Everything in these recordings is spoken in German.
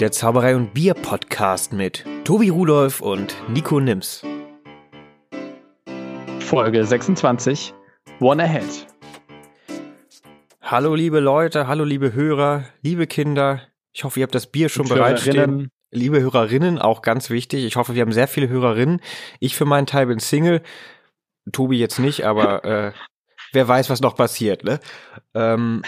der Zauberei und Bier Podcast mit Tobi Rudolf und Nico Nims. Folge 26 One Ahead. Hallo liebe Leute, hallo liebe Hörer, liebe Kinder. Ich hoffe, ihr habt das Bier schon bereitstehen. Liebe Hörerinnen, auch ganz wichtig. Ich hoffe, wir haben sehr viele Hörerinnen. Ich für meinen Teil bin Single. Tobi jetzt nicht, aber äh, wer weiß, was noch passiert, ne? Ähm,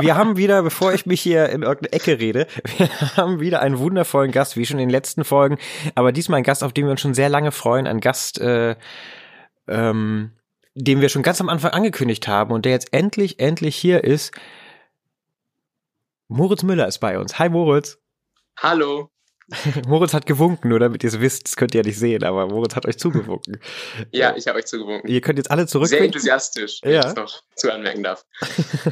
wir haben wieder, bevor ich mich hier in irgendeine Ecke rede, wir haben wieder einen wundervollen Gast, wie schon in den letzten Folgen, aber diesmal ein Gast, auf den wir uns schon sehr lange freuen, ein Gast, äh, ähm, den wir schon ganz am Anfang angekündigt haben und der jetzt endlich, endlich hier ist. Moritz Müller ist bei uns. Hi Moritz. Hallo. Moritz hat gewunken, nur damit ihr es wisst, das könnt ihr ja nicht sehen, aber Moritz hat euch zugewunken. ja, ich habe euch zugewunken. Ihr könnt jetzt alle zurück. Sehr enthusiastisch, wenn ja. ich das noch zu anmerken darf.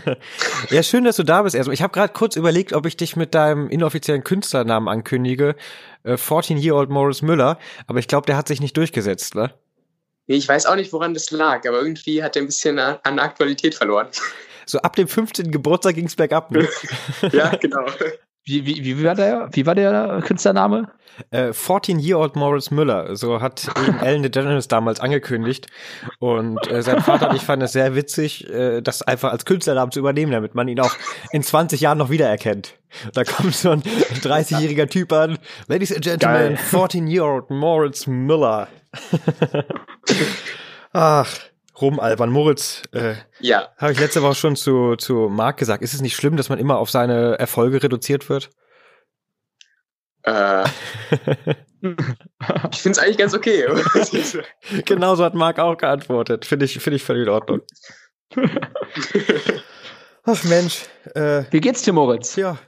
ja, schön, dass du da bist. Also ich habe gerade kurz überlegt, ob ich dich mit deinem inoffiziellen Künstlernamen ankündige. Äh, 14-Year-Old Morris Müller, aber ich glaube, der hat sich nicht durchgesetzt, ne? Nee, ich weiß auch nicht, woran das lag, aber irgendwie hat er ein bisschen an Aktualität verloren. So ab dem 15. Geburtstag ging's bergab, ne? ja, genau. Wie, wie, wie, war der, wie war der Künstlername? Äh, 14-Year-Old Morris Müller, so hat ihn Ellen DeGeneres damals angekündigt. Und äh, sein Vater und ich fanden es sehr witzig, äh, das einfach als Künstlernamen zu übernehmen, damit man ihn auch in 20 Jahren noch wiedererkennt. Da kommt so ein 30-jähriger Typ an. Ladies and Gentlemen, 14-Year-Old Morris Müller. Ach, rumalbern. Moritz, äh, ja. habe ich letzte Woche schon zu, zu Marc gesagt. Ist es nicht schlimm, dass man immer auf seine Erfolge reduziert wird? Äh, ich finde es eigentlich ganz okay. Genauso hat Marc auch geantwortet. Finde ich, finde ich völlig in Ordnung. Ach Mensch. Äh, Wie geht's dir, Moritz? Ja.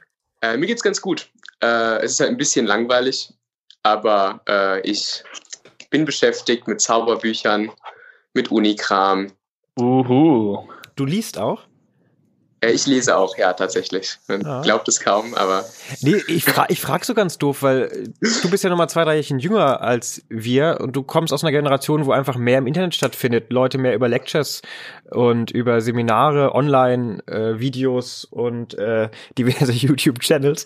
Äh, mir geht's ganz gut. Äh, es ist halt ein bisschen langweilig, aber äh, ich bin beschäftigt mit Zauberbüchern, mit Unikram. Uhu. Du liest auch? Äh, ich lese auch, ja, tatsächlich. Man ah. glaubt es kaum, aber. Nee, ich, fra ich frage so ganz doof, weil du bist ja nochmal zwei, drei Jährchen jünger als wir und du kommst aus einer Generation, wo einfach mehr im Internet stattfindet. Leute mehr über Lectures und über Seminare, Online-Videos äh, und äh, diverse YouTube-Channels,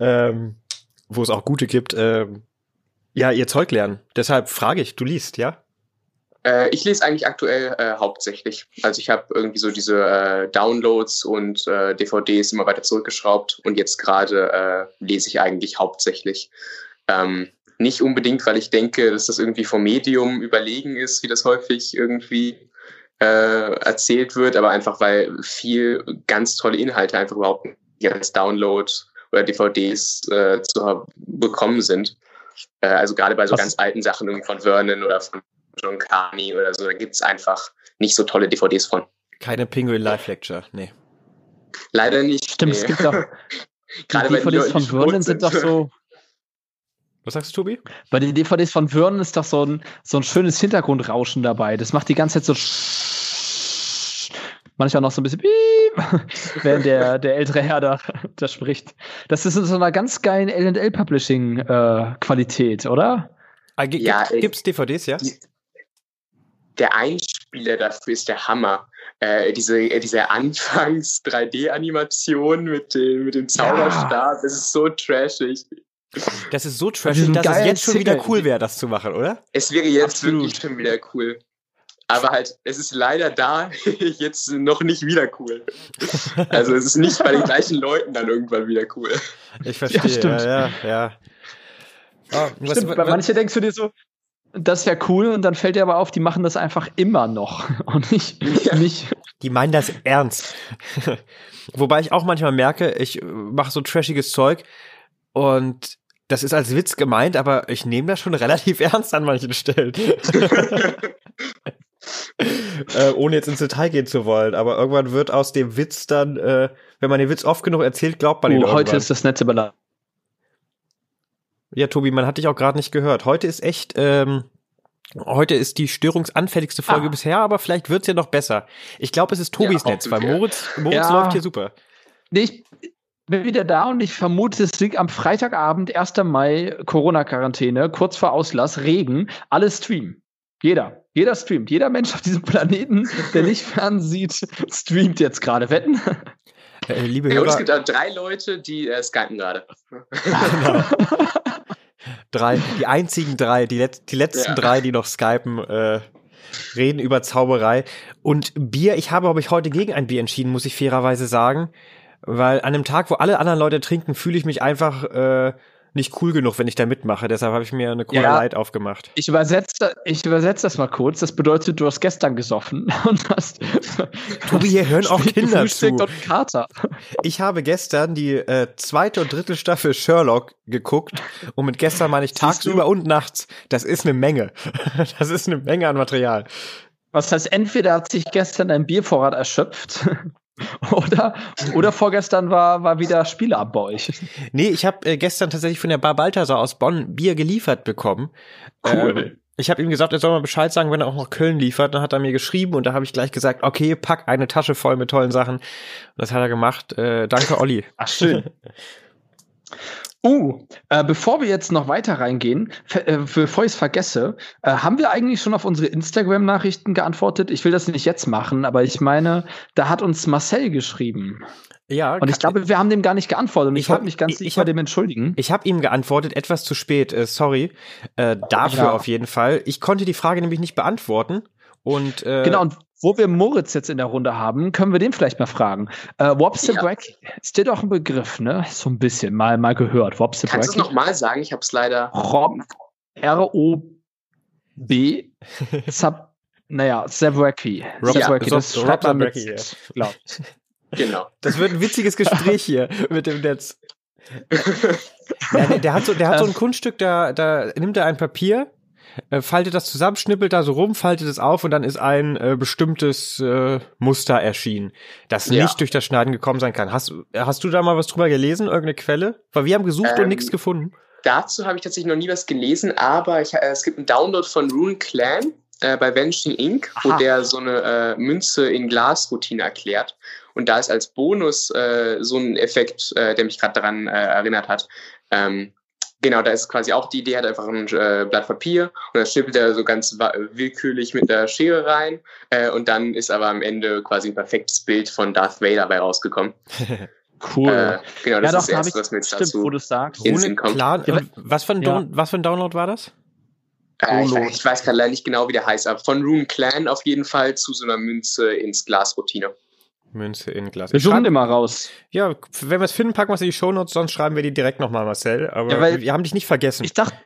ähm, wo es auch gute gibt, äh, ja, ihr Zeug lernen. Deshalb frage ich, du liest, ja? Äh, ich lese eigentlich aktuell äh, hauptsächlich. Also ich habe irgendwie so diese äh, Downloads und äh, DVDs immer weiter zurückgeschraubt und jetzt gerade äh, lese ich eigentlich hauptsächlich. Ähm, nicht unbedingt, weil ich denke, dass das irgendwie vom Medium überlegen ist, wie das häufig irgendwie äh, erzählt wird, aber einfach weil viel ganz tolle Inhalte einfach überhaupt nicht als Download oder DVDs zu bekommen sind. Also gerade bei so ganz alten Sachen irgendwie von Vernon oder von John Carney oder so, da gibt es einfach nicht so tolle DVDs von. Keine Penguin Live Lecture, nee. Leider nicht. Stimmt, nee. es gibt auch. Gerade die DVDs von Vernon sind doch so. Was sagst du, Tobi? Bei den DVDs von Vernon ist doch so ein, so ein schönes Hintergrundrauschen dabei. Das macht die ganze Zeit so manchmal noch so ein bisschen piep, während der, der ältere Herr da, da spricht. Das ist in so einer ganz geilen L&L Publishing äh, Qualität, oder? Ah, ja, gibt's DVDs, ja? Der Einspieler dafür ist der Hammer. Äh, diese, äh, diese Anfangs-3D-Animation mit dem, mit dem Zauberstab, ja. das ist so trashig. Das ist so trashig, dass es jetzt schon wieder cool wäre, das zu machen, oder? Es wäre jetzt Absolut. wirklich schon wieder cool. Aber halt, es ist leider da jetzt noch nicht wieder cool. Also es ist nicht bei den gleichen Leuten dann irgendwann wieder cool. Ich verstehe, ja, ja, ja. Oh, was, was, manche denkst du dir so, das ist ja cool und dann fällt dir aber auf, die machen das einfach immer noch und nicht, ja. nicht. Die meinen das ernst. Wobei ich auch manchmal merke, ich mache so trashiges Zeug und das ist als Witz gemeint, aber ich nehme das schon relativ ernst an manchen Stellen. äh, ohne jetzt ins Detail gehen zu wollen, aber irgendwann wird aus dem Witz dann, äh, wenn man den Witz oft genug erzählt, glaubt man ihn oh, Heute ist das nette Ballade. Ja, Tobi, man hat dich auch gerade nicht gehört. Heute ist echt, ähm, heute ist die störungsanfälligste Folge ah. bisher, aber vielleicht wird's ja noch besser. Ich glaube, es ist Tobis ja, Netz, weil Moritz, Moritz ja. läuft hier super. Nee, ich bin wieder da und ich vermute, es liegt am Freitagabend, 1. Mai, Corona-Quarantäne, kurz vor Auslass, Regen, alle streamen. Jeder. Jeder streamt. Jeder Mensch auf diesem Planeten, der nicht fernsieht, streamt jetzt gerade. Wetten? Äh, liebe ja, Hörer. Und es gibt auch drei Leute, die äh, skypen gerade. genau. drei, die einzigen drei, die, Let die letzten ja. drei, die noch skypen, äh, reden über Zauberei. Und Bier, ich habe, glaube ich, heute gegen ein Bier entschieden, muss ich fairerweise sagen. Weil an einem Tag, wo alle anderen Leute trinken, fühle ich mich einfach äh, nicht cool genug, wenn ich da mitmache. Deshalb habe ich mir eine Cola ja, Light aufgemacht. Ich übersetze, ich übersetze das mal kurz. Das bedeutet, du hast gestern gesoffen und hast. Tobi, hier hören auch Kinder zu. Und Kater. Ich habe gestern die äh, zweite und dritte Staffel Sherlock geguckt und mit gestern meine ich tagsüber und nachts. Das ist eine Menge. Das ist eine Menge an Material. Was heißt, entweder hat sich gestern ein Biervorrat erschöpft Oder, oder vorgestern war, war wieder Spieleabend bei euch. Nee, ich habe äh, gestern tatsächlich von der Bar Balthasar aus Bonn Bier geliefert bekommen. Cool. Ähm, ich habe ihm gesagt, er soll mal Bescheid sagen, wenn er auch noch Köln liefert. Dann hat er mir geschrieben und da habe ich gleich gesagt, okay, pack eine Tasche voll mit tollen Sachen. Das hat er gemacht. Äh, danke, Olli. Ach, schön. Uh, äh, bevor wir jetzt noch weiter reingehen, äh, bevor ich es vergesse, äh, haben wir eigentlich schon auf unsere Instagram-Nachrichten geantwortet? Ich will das nicht jetzt machen, aber ich meine, da hat uns Marcel geschrieben. Ja. Und ich glaube, wir haben dem gar nicht geantwortet. Und ich, ich wollte mich ganz ich, bei dem entschuldigen. Ich habe ihm geantwortet, etwas zu spät. Äh, sorry. Äh, dafür ja. auf jeden Fall. Ich konnte die Frage nämlich nicht beantworten. Und, äh, genau, und wo wir Moritz jetzt in der Runde haben, können wir den vielleicht mal fragen. Äh, Wopsebrack ja. ist dir doch ein Begriff, ne? So ein bisschen, mal, mal gehört. Wopsebrack. Kannst du es nochmal sagen? Ich habe es leider. R-O-B Sub, naja, Zabraki. Zabraki, ja, das schreibt man mit, ja. Genau. Das wird ein witziges Gespräch hier mit dem Netz. ja, der, der, hat so, der hat so ein Kunststück, da, da nimmt er ein Papier äh, faltet das zusammen, schnippelt da so rum, faltet es auf und dann ist ein äh, bestimmtes äh, Muster erschienen, das ja. nicht durch das Schneiden gekommen sein kann. Hast, hast du da mal was drüber gelesen, irgendeine Quelle? Weil wir haben gesucht ähm, und nichts gefunden. Dazu habe ich tatsächlich noch nie was gelesen, aber ich, äh, es gibt einen Download von Rune Clan äh, bei Vanishing Inc., Aha. wo der so eine Münze in Glas-Routine erklärt. Und da ist als Bonus so ein Effekt, der mich gerade daran erinnert hat. Ähm, Genau, da ist quasi auch die Idee, hat einfach ein äh, Blatt Papier und das schnippelt er so ganz willkürlich mit der Schere rein äh, und dann ist aber am Ende quasi ein perfektes Bild von Darth Vader dabei rausgekommen. cool. Äh, genau, das ja, ist das Erste, was mir jetzt stimmt, dazu wo du sagst. Ohne, klar, was, für ein ja. was für ein Download war das? Äh, ich, ich, weiß gerade leider nicht genau, wie der heißt, aber von Rune Clan auf jeden Fall zu so einer Münze ins Glas-Routine. Münze in Glas. Wir suchen immer raus. Ja, wenn wir es finden, packen wir es in die Shownotes, sonst schreiben wir die direkt nochmal, Marcel. Aber ja, wir haben dich nicht vergessen. Ich dachte,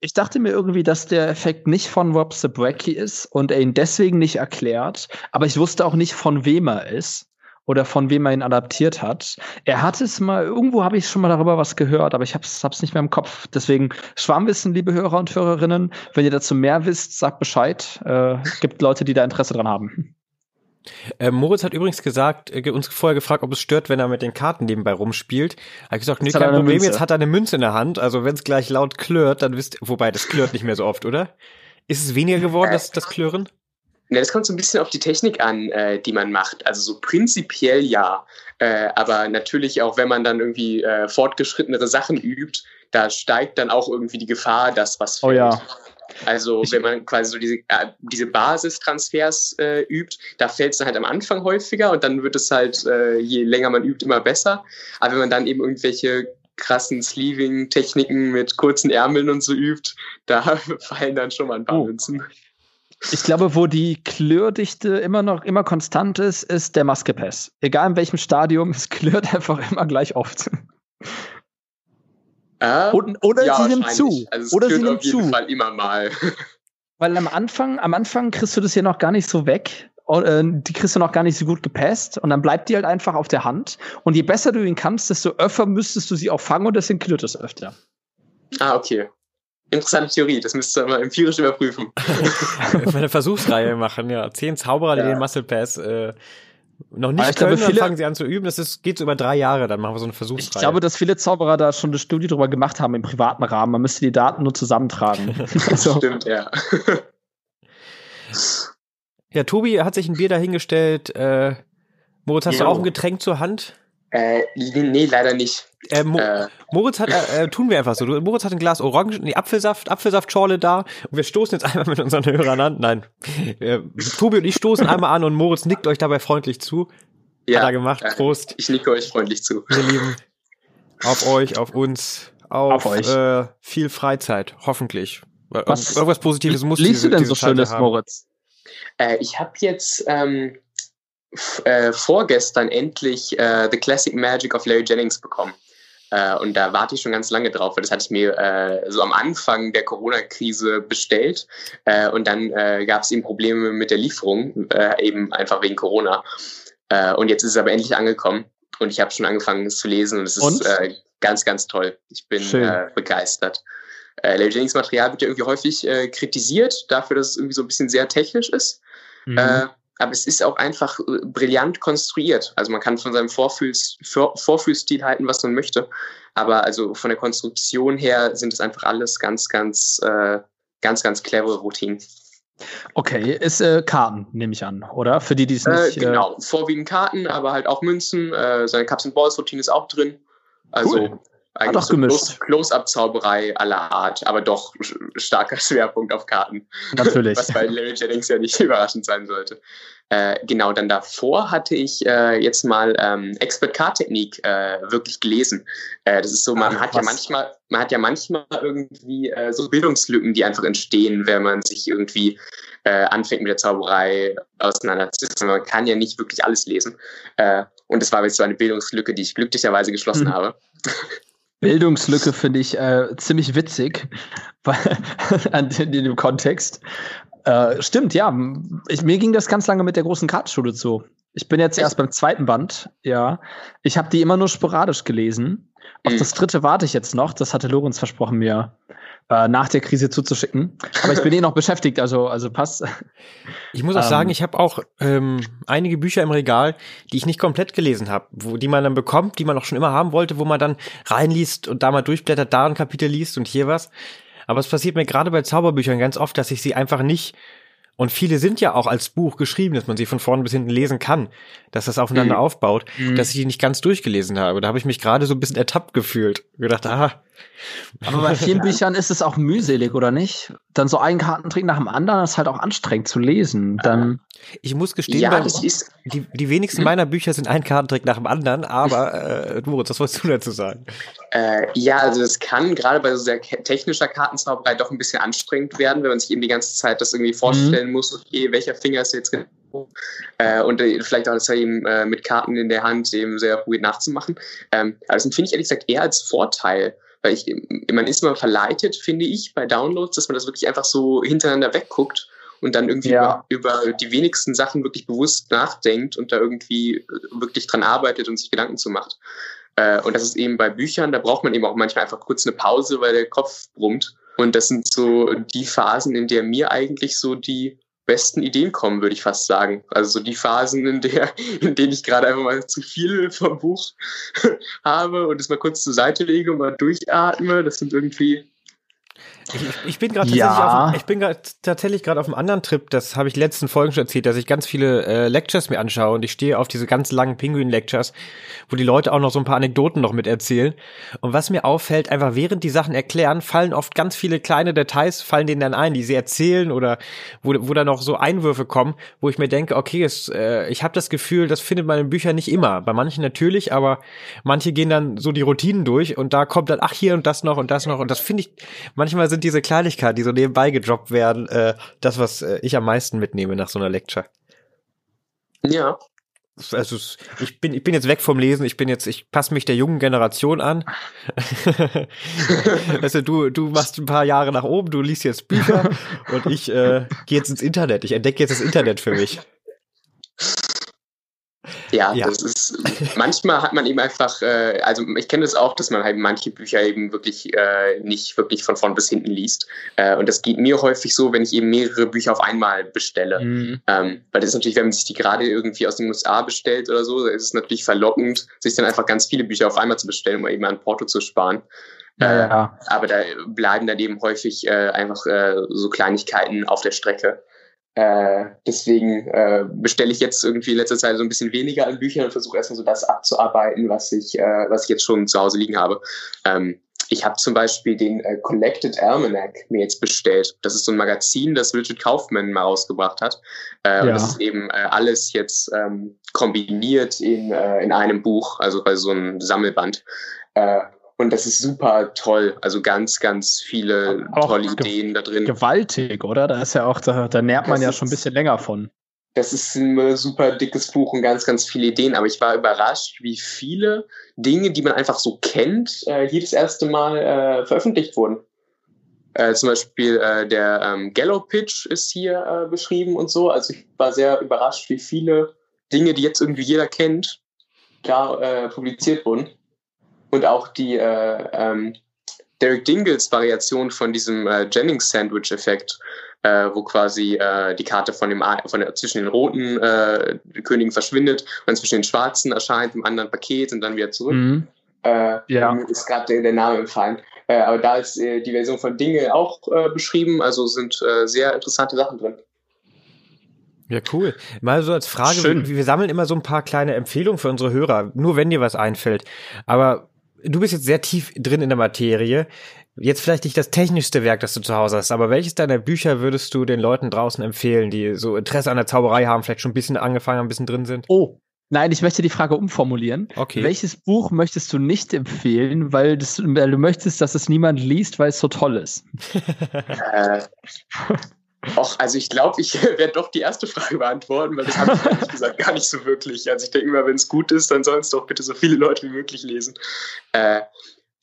ich dachte mir irgendwie, dass der Effekt nicht von Rob Zabrecki ist und er ihn deswegen nicht erklärt. Aber ich wusste auch nicht, von wem er ist oder von wem er ihn adaptiert hat. Er hat es mal, irgendwo habe ich schon mal darüber was gehört, aber ich hab's, hab's nicht mehr im Kopf. Deswegen Schwarmwissen, liebe Hörer und Hörerinnen, wenn ihr dazu mehr wisst, sagt Bescheid. Äh, gibt Leute, die da Interesse dran haben. Äh, Moritz hat übrigens gesagt, äh, uns vorher gefragt, ob es stört, wenn er mit den Karten nebenbei rumspielt. Hat gesagt, nee, kein Problem, Münze. jetzt hat er eine Münze in der Hand. Also wenn es gleich laut klirrt, dann wisst wobei das klirrt nicht mehr so oft, oder? Ist es weniger geworden, das, das Klirren? Ja, das kommt so ein bisschen auf die Technik an, äh, die man macht. Also so prinzipiell ja. Äh, aber natürlich auch, wenn man dann irgendwie äh, fortgeschrittenere Sachen übt, da steigt dann auch irgendwie die Gefahr, dass was fällt. Oh ja. Also wenn man quasi so diese, äh, diese Basistransfers äh, übt, da fällt es dann halt am Anfang häufiger und dann wird es halt, äh, je länger man übt, immer besser. Aber wenn man dann eben irgendwelche krassen Sleeving-Techniken mit kurzen Ärmeln und so übt, da fallen dann schon mal ein paar oh. Münzen. Ich glaube, wo die Klirrdichte immer noch immer konstant ist, ist der Maskepass. Egal in welchem Stadium, es klirrt einfach immer gleich oft. Äh, oder, oder ja, sie nimmt zu. Also es oder sie nimmt auf jeden zu. Fall immer mal. Weil am Anfang, am Anfang kriegst du das ja noch gar nicht so weg. Äh, die kriegst du noch gar nicht so gut gepasst und dann bleibt die halt einfach auf der Hand. Und je besser du ihn kannst, desto öfter müsstest du sie auch fangen und deswegen klirrt es öfter. Ah, okay. Interessante Theorie, das müsst ihr mal empirisch überprüfen. eine Versuchsreihe machen, ja. Zehn Zauberer, die den Muscle Pass äh, noch nicht ich können, glaube, viele, dann fangen sie an zu üben. Das ist, geht so über drei Jahre, dann machen wir so eine Versuchsreihe. Ich glaube, dass viele Zauberer da schon eine Studie drüber gemacht haben im privaten Rahmen. Man müsste die Daten nur zusammentragen. also. Stimmt, ja. ja, Tobi hat sich ein Bier dahingestellt. Äh, Moritz, hast jo. du auch ein Getränk zur Hand? Äh, nee, leider nicht. Äh, Mo äh. Moritz hat, äh, äh, tun wir einfach so. Moritz hat ein Glas Orangen, nee, Apfelsaft, Apfelsaftschorle da und wir stoßen jetzt einmal mit unseren Hörern an. Nein, äh, Tobi und ich stoßen einmal an und Moritz nickt euch dabei freundlich zu. Ja, Hat er gemacht. Prost. Ich nicke euch freundlich zu. Ihr Lieben. Auf euch, auf uns, auf, auf euch. Äh, viel Freizeit, hoffentlich. Was, Irgendwas Positives muss liest diese, du denn so Schönes, haben. Moritz? Äh, ich habe jetzt ähm, äh, vorgestern endlich äh, The Classic Magic of Larry Jennings bekommen. Äh, und da warte ich schon ganz lange drauf, weil das hatte ich mir äh, so am Anfang der Corona-Krise bestellt. Äh, und dann äh, gab es eben Probleme mit der Lieferung, äh, eben einfach wegen Corona. Äh, und jetzt ist es aber endlich angekommen. Und ich habe schon angefangen, es zu lesen. Und es ist äh, ganz, ganz toll. Ich bin äh, begeistert. Äh, Larry Jennings Material wird ja irgendwie häufig äh, kritisiert, dafür, dass es irgendwie so ein bisschen sehr technisch ist. Mhm. Äh, aber es ist auch einfach äh, brillant konstruiert. Also man kann von seinem Vorfühls, Vor Vorfühlstil halten, was man möchte. Aber also von der Konstruktion her sind es einfach alles ganz, ganz, äh, ganz, ganz clevere Routinen. Okay, ist äh, Karten, nehme ich an, oder? Für die, die es nicht. Äh, genau, vorwiegend Karten, aber halt auch Münzen. Äh, seine Cups and Balls Routine ist auch drin. Also cool. Eigentlich so gemischt. Close-Up-Zauberei aller Art, aber doch starker Schwerpunkt auf Karten. Natürlich. Was bei Larry Jennings ja nicht überraschend sein sollte. Äh, genau, dann davor hatte ich äh, jetzt mal ähm, Expert-Card-Technik äh, wirklich gelesen. Äh, das ist so, man Ach, hat was? ja manchmal, man hat ja manchmal irgendwie äh, so Bildungslücken, die einfach entstehen, wenn man sich irgendwie äh, anfängt mit der Zauberei auseinanderzusetzen. Man kann ja nicht wirklich alles lesen. Und das war jetzt so eine Bildungslücke, die ich glücklicherweise geschlossen hm. habe. Bildungslücke finde ich äh, ziemlich witzig in dem Kontext. Äh, stimmt, ja. Ich, mir ging das ganz lange mit der großen Kartenschule zu. Ich bin jetzt erst beim zweiten Band, ja. Ich habe die immer nur sporadisch gelesen. Auf mhm. das dritte warte ich jetzt noch. Das hatte Lorenz versprochen, mir äh, nach der Krise zuzuschicken. Aber ich bin eh noch beschäftigt, also, also passt. Ich muss auch ähm, sagen, ich habe auch ähm, einige Bücher im Regal, die ich nicht komplett gelesen habe, wo die man dann bekommt, die man auch schon immer haben wollte, wo man dann reinliest und da mal durchblättert, da ein Kapitel liest und hier was. Aber es passiert mir gerade bei Zauberbüchern ganz oft, dass ich sie einfach nicht und viele sind ja auch als Buch geschrieben, dass man sie von vorne bis hinten lesen kann, dass das aufeinander mhm. aufbaut, mhm. dass ich die nicht ganz durchgelesen habe. Da habe ich mich gerade so ein bisschen ertappt gefühlt. Gedacht, ah. Aber bei vielen Büchern ist es auch mühselig, oder nicht? Dann so einen Kartentrick nach dem anderen ist halt auch anstrengend zu lesen. Dann ich muss gestehen, ja, ist die, die wenigsten hm? meiner Bücher sind ein Kartentrick nach dem anderen, aber äh, Moritz, was wolltest du dazu sagen? Äh, ja, also das kann gerade bei so sehr technischer Kartenzauberei doch ein bisschen anstrengend werden, wenn man sich eben die ganze Zeit das irgendwie vorstellen mhm. muss, okay, welcher Finger ist jetzt genau äh, und äh, vielleicht auch das eben äh, mit Karten in der Hand eben sehr gut nachzumachen. Ähm, aber das finde ich ehrlich gesagt eher als Vorteil, weil ich, man ist immer verleitet, finde ich, bei Downloads, dass man das wirklich einfach so hintereinander wegguckt und dann irgendwie ja. über, über, die wenigsten Sachen wirklich bewusst nachdenkt und da irgendwie äh, wirklich dran arbeitet und sich Gedanken zu macht. Äh, und das ist eben bei Büchern, da braucht man eben auch manchmal einfach kurz eine Pause, weil der Kopf brummt. Und das sind so die Phasen, in der mir eigentlich so die besten Ideen kommen, würde ich fast sagen. Also so die Phasen, in der, in denen ich gerade einfach mal zu viel vom Buch habe und es mal kurz zur Seite lege und mal durchatme. Das sind irgendwie ich, ich bin gerade ja. tatsächlich, auf, bin grad, tatsächlich gerade auf einem anderen Trip. Das habe ich letzten Folgen schon erzählt, dass ich ganz viele äh, Lectures mir anschaue und ich stehe auf diese ganz langen Pinguin-Lectures, wo die Leute auch noch so ein paar Anekdoten noch mit erzählen. Und was mir auffällt, einfach während die Sachen erklären, fallen oft ganz viele kleine Details, fallen denen dann ein, die sie erzählen oder wo, wo da noch so Einwürfe kommen, wo ich mir denke, okay, es, äh, ich habe das Gefühl, das findet man in Büchern nicht immer. Bei manchen natürlich, aber manche gehen dann so die Routinen durch und da kommt dann, ach hier und das noch und das noch und das finde ich manchmal sind diese Kleinigkeiten, die so nebenbei gedroppt werden, äh, das, was äh, ich am meisten mitnehme nach so einer Lecture. Ja. Also ich bin ich bin jetzt weg vom Lesen, ich bin jetzt ich passe mich der jungen Generation an. also du du machst ein paar Jahre nach oben, du liest jetzt Bücher und ich äh, gehe jetzt ins Internet. Ich entdecke jetzt das Internet für mich. Ja, ja, das ist, manchmal hat man eben einfach, äh, also ich kenne das auch, dass man halt manche Bücher eben wirklich äh, nicht wirklich von vorn bis hinten liest. Äh, und das geht mir häufig so, wenn ich eben mehrere Bücher auf einmal bestelle. Mhm. Ähm, weil das ist natürlich, wenn man sich die gerade irgendwie aus den USA bestellt oder so, ist es natürlich verlockend, sich dann einfach ganz viele Bücher auf einmal zu bestellen, um eben an Porto zu sparen. Ja. Äh, aber da bleiben dann eben häufig äh, einfach äh, so Kleinigkeiten auf der Strecke. Äh, deswegen äh, bestelle ich jetzt irgendwie in letzter Zeit so ein bisschen weniger an Büchern und versuche erstmal so das abzuarbeiten, was ich, äh, was ich jetzt schon zu Hause liegen habe. Ähm, ich habe zum Beispiel den äh, Collected Almanac mir jetzt bestellt. Das ist so ein Magazin, das Richard Kaufman mal rausgebracht hat. Äh, ja. Und das ist eben äh, alles jetzt ähm, kombiniert in, äh, in einem Buch, also bei so einem Sammelband. Äh, und das ist super toll. Also ganz, ganz viele auch tolle Ideen da drin. Gewaltig, oder? Da ist ja auch, da, da nährt man das ja schon ein bisschen länger von. Das ist ein super dickes Buch und ganz, ganz viele Ideen. Aber ich war überrascht, wie viele Dinge, die man einfach so kennt, äh, hier das erste Mal äh, veröffentlicht wurden. Äh, zum Beispiel äh, der ähm, Gallo Pitch ist hier äh, beschrieben und so. Also ich war sehr überrascht, wie viele Dinge, die jetzt irgendwie jeder kennt, da äh, publiziert wurden. Und auch die äh, ähm, Derek Dingles Variation von diesem äh, Jennings Sandwich Effekt, äh, wo quasi äh, die Karte von dem von der, zwischen den roten äh, Königen verschwindet und zwischen den schwarzen erscheint im anderen Paket und dann wieder zurück. Mhm. Äh, ja. Ist gerade der, der, Name entfallen. Äh, aber da ist äh, die Version von Dinge auch äh, beschrieben, also sind äh, sehr interessante Sachen drin. Ja, cool. Mal so als Frage, wir, wir, sammeln immer so ein paar kleine Empfehlungen für unsere Hörer, nur wenn dir was einfällt. Aber du bist jetzt sehr tief drin in der Materie. Jetzt vielleicht nicht das technischste Werk, das du zu Hause hast, aber welches deiner Bücher würdest du den Leuten draußen empfehlen, die so Interesse an der Zauberei haben, vielleicht schon ein bisschen angefangen ein bisschen drin sind? Oh, Nein, ich möchte die Frage umformulieren. Okay. Welches Buch möchtest du nicht empfehlen, weil, das, weil du möchtest, dass es niemand liest, weil es so toll ist? äh, Och, also ich glaube, ich werde doch die erste Frage beantworten, weil das habe ich ehrlich gesagt gar nicht so wirklich. Also ich denke immer, wenn es gut ist, dann sollen es doch bitte so viele Leute wie möglich lesen. Äh,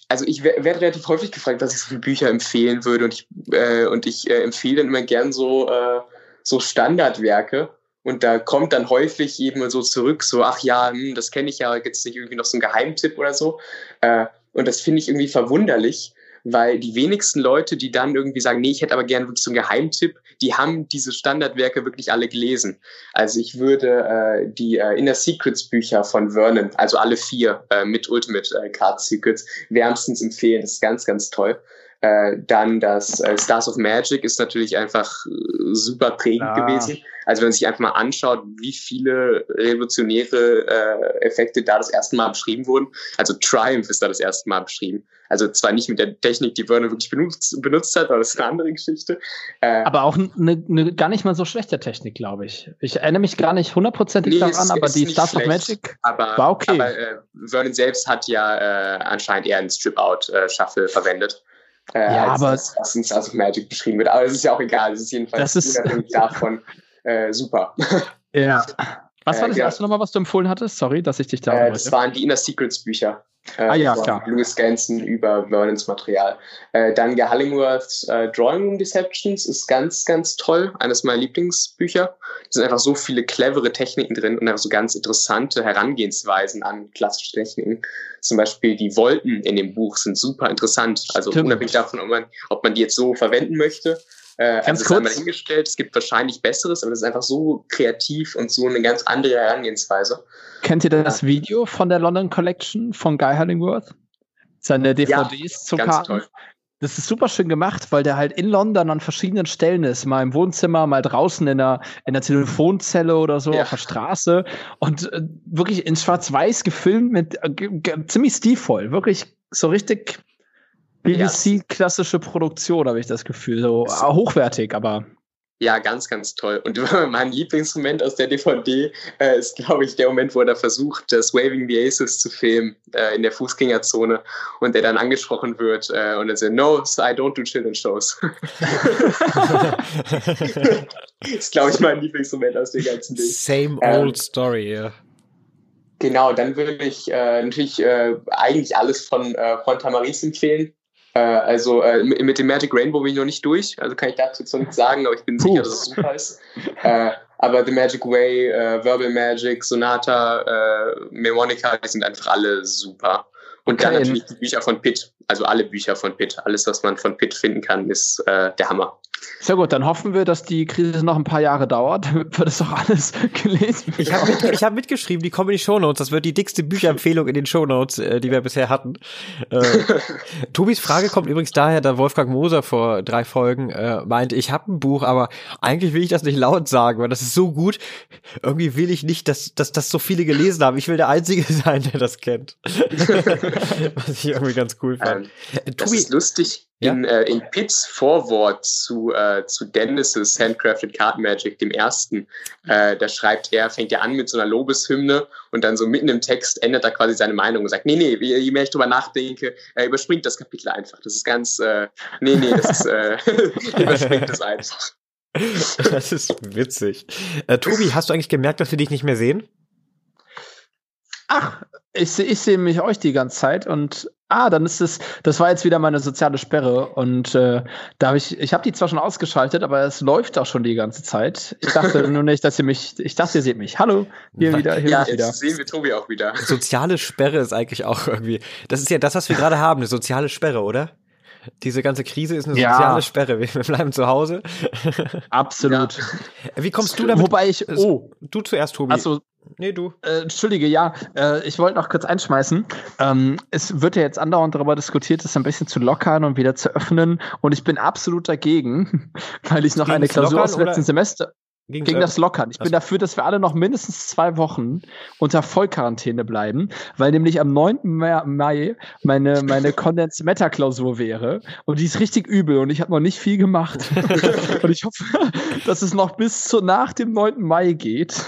also ich werde relativ häufig gefragt, dass ich so viele Bücher empfehlen würde und ich, äh, und ich äh, empfehle dann immer gern so, äh, so Standardwerke. Und da kommt dann häufig eben so zurück, so, ach ja, hm, das kenne ich ja, es nicht irgendwie noch so einen Geheimtipp oder so. Äh, und das finde ich irgendwie verwunderlich, weil die wenigsten Leute, die dann irgendwie sagen, nee, ich hätte aber gerne wirklich so einen Geheimtipp, die haben diese Standardwerke wirklich alle gelesen. Also ich würde äh, die äh, Inner Secrets Bücher von Vernon, also alle vier äh, mit Ultimate äh, Card Secrets, wärmstens empfehlen. Das ist ganz, ganz toll. Äh, dann das äh, Stars of Magic ist natürlich einfach äh, super prägend ja. gewesen. Also wenn man sich einfach mal anschaut, wie viele revolutionäre äh, Effekte da das erste Mal beschrieben wurden. Also Triumph ist da das erste Mal beschrieben. Also zwar nicht mit der Technik, die Werner wirklich benutzt, benutzt hat, aber das ist eine andere Geschichte. Äh, aber auch eine, eine gar nicht mal so schlechte Technik, glaube ich. Ich erinnere mich gar nicht hundertprozentig nee, daran, aber die Stars of Magic aber, war okay. Aber äh, Vernon selbst hat ja äh, anscheinend eher einen Strip-Out-Shuffle äh, verwendet. Äh, ja, als, aber Stars of Magic beschrieben wird. Aber es ist ja auch egal. Es ist jedenfalls das ist, davon äh, super. Ja. Was war das äh, erste nochmal, was du empfohlen hattest? Sorry, dass ich dich da. Äh, das waren die Inner Secrets Bücher. Äh, ah ja, klar. Louis Ganson über Vernons Material. Äh, dann Hallingworths äh, Drawing Room Deceptions ist ganz, ganz toll. Eines meiner Lieblingsbücher. Da sind einfach so viele clevere Techniken drin und einfach so ganz interessante Herangehensweisen an klassische Techniken. Zum Beispiel die Wolken in dem Buch sind super interessant. Also Stimmt. unabhängig davon, ob man, ob man die jetzt so verwenden möchte äh, ganz also kurz. hingestellt. Es gibt wahrscheinlich Besseres, aber es ist einfach so kreativ und so eine ganz andere Herangehensweise. Kennt ihr das Video von der London Collection von Guy Hallingworth? Seine DVDs ja, zu? Toll. Das ist super schön gemacht, weil der halt in London an verschiedenen Stellen ist. Mal im Wohnzimmer, mal draußen in der, in der Telefonzelle oder so ja. auf der Straße. Und äh, wirklich in schwarz-weiß gefilmt mit äh, ziemlich stilvoll. Wirklich so richtig BBC-klassische Produktion, habe ich das Gefühl. So ah, hochwertig, aber. Ja, ganz, ganz toll. Und mein Lieblingsmoment aus der DVD äh, ist, glaube ich, der Moment, wo er da versucht, das Waving the Aces zu filmen äh, in der Fußgängerzone und der dann angesprochen wird äh, und er sagt, no, I don't do children shows. das ist, glaube ich, mein Lieblingsmoment aus der ganzen Ding. Same ähm, old story, ja. Genau, dann würde ich äh, natürlich äh, eigentlich alles von, äh, von Tamaris empfehlen. Äh, also äh, mit dem Magic Rainbow bin ich noch nicht durch, also kann ich dazu jetzt noch nichts sagen, aber ich bin Puh. sicher, dass es super ist. Äh, aber The Magic Way, äh, Verbal Magic, Sonata, äh, Mnemonica, die sind einfach alle super. Und okay. dann natürlich die Bücher von Pitt, also alle Bücher von Pitt. Alles, was man von Pitt finden kann, ist äh, der Hammer. Sehr gut, dann hoffen wir, dass die Krise noch ein paar Jahre dauert, damit wir das auch alles gelesen Ich habe mit, hab mitgeschrieben, die kommen in die Shownotes. Das wird die dickste Bücherempfehlung in den Shownotes, äh, die wir bisher hatten. Äh, Tobis Frage kommt übrigens daher, da Wolfgang Moser vor drei Folgen äh, meinte, ich habe ein Buch, aber eigentlich will ich das nicht laut sagen, weil das ist so gut. Irgendwie will ich nicht, dass, dass das so viele gelesen haben. Ich will der Einzige sein, der das kennt. Was ich irgendwie ganz cool fand. Ähm, äh, das ist lustig. Ja? In, äh, in Pitts Vorwort zu, äh, zu Dennis' Handcrafted Card Magic, dem ersten, äh, da schreibt er, fängt er an mit so einer Lobeshymne und dann so mitten im Text ändert er quasi seine Meinung und sagt, nee, nee, je mehr ich drüber nachdenke, äh, überspringt das Kapitel einfach. Das ist ganz, äh, nee, nee, das ist, äh, überspringt das einfach. Das ist witzig. Äh, Tobi, hast du eigentlich gemerkt, dass wir dich nicht mehr sehen? Ach, ich, ich sehe mich euch die ganze Zeit und ah, dann ist es, das war jetzt wieder meine soziale Sperre und äh, da habe ich, ich habe die zwar schon ausgeschaltet, aber es läuft auch schon die ganze Zeit. Ich dachte nur nicht, dass ihr mich, ich dachte, ihr seht mich. Hallo, hier wieder, hier ja, wieder. jetzt sehen wir Tobi auch wieder. Soziale Sperre ist eigentlich auch irgendwie, das ist ja das, was wir gerade haben, eine soziale Sperre, oder? Diese ganze Krise ist eine ja. soziale Sperre. Wir bleiben zu Hause. Absolut. Ja. Wie kommst du damit? Wobei ich, oh. Du zuerst, Tobi. Also, Nee, du. Äh, Entschuldige, ja. Äh, ich wollte noch kurz einschmeißen. Ähm, es wird ja jetzt andauernd darüber diskutiert, das ein bisschen zu lockern und wieder zu öffnen. Und ich bin absolut dagegen, weil ich noch Gegen eine Klausur aus dem letzten Semester. Gegen, gegen das Lockern. Ich bin dafür, dass wir alle noch mindestens zwei Wochen unter Vollquarantäne bleiben, weil nämlich am 9. Mai meine, meine Condensed Matter Klausur wäre und die ist richtig übel und ich habe noch nicht viel gemacht. und ich hoffe, dass es noch bis zu nach dem 9. Mai geht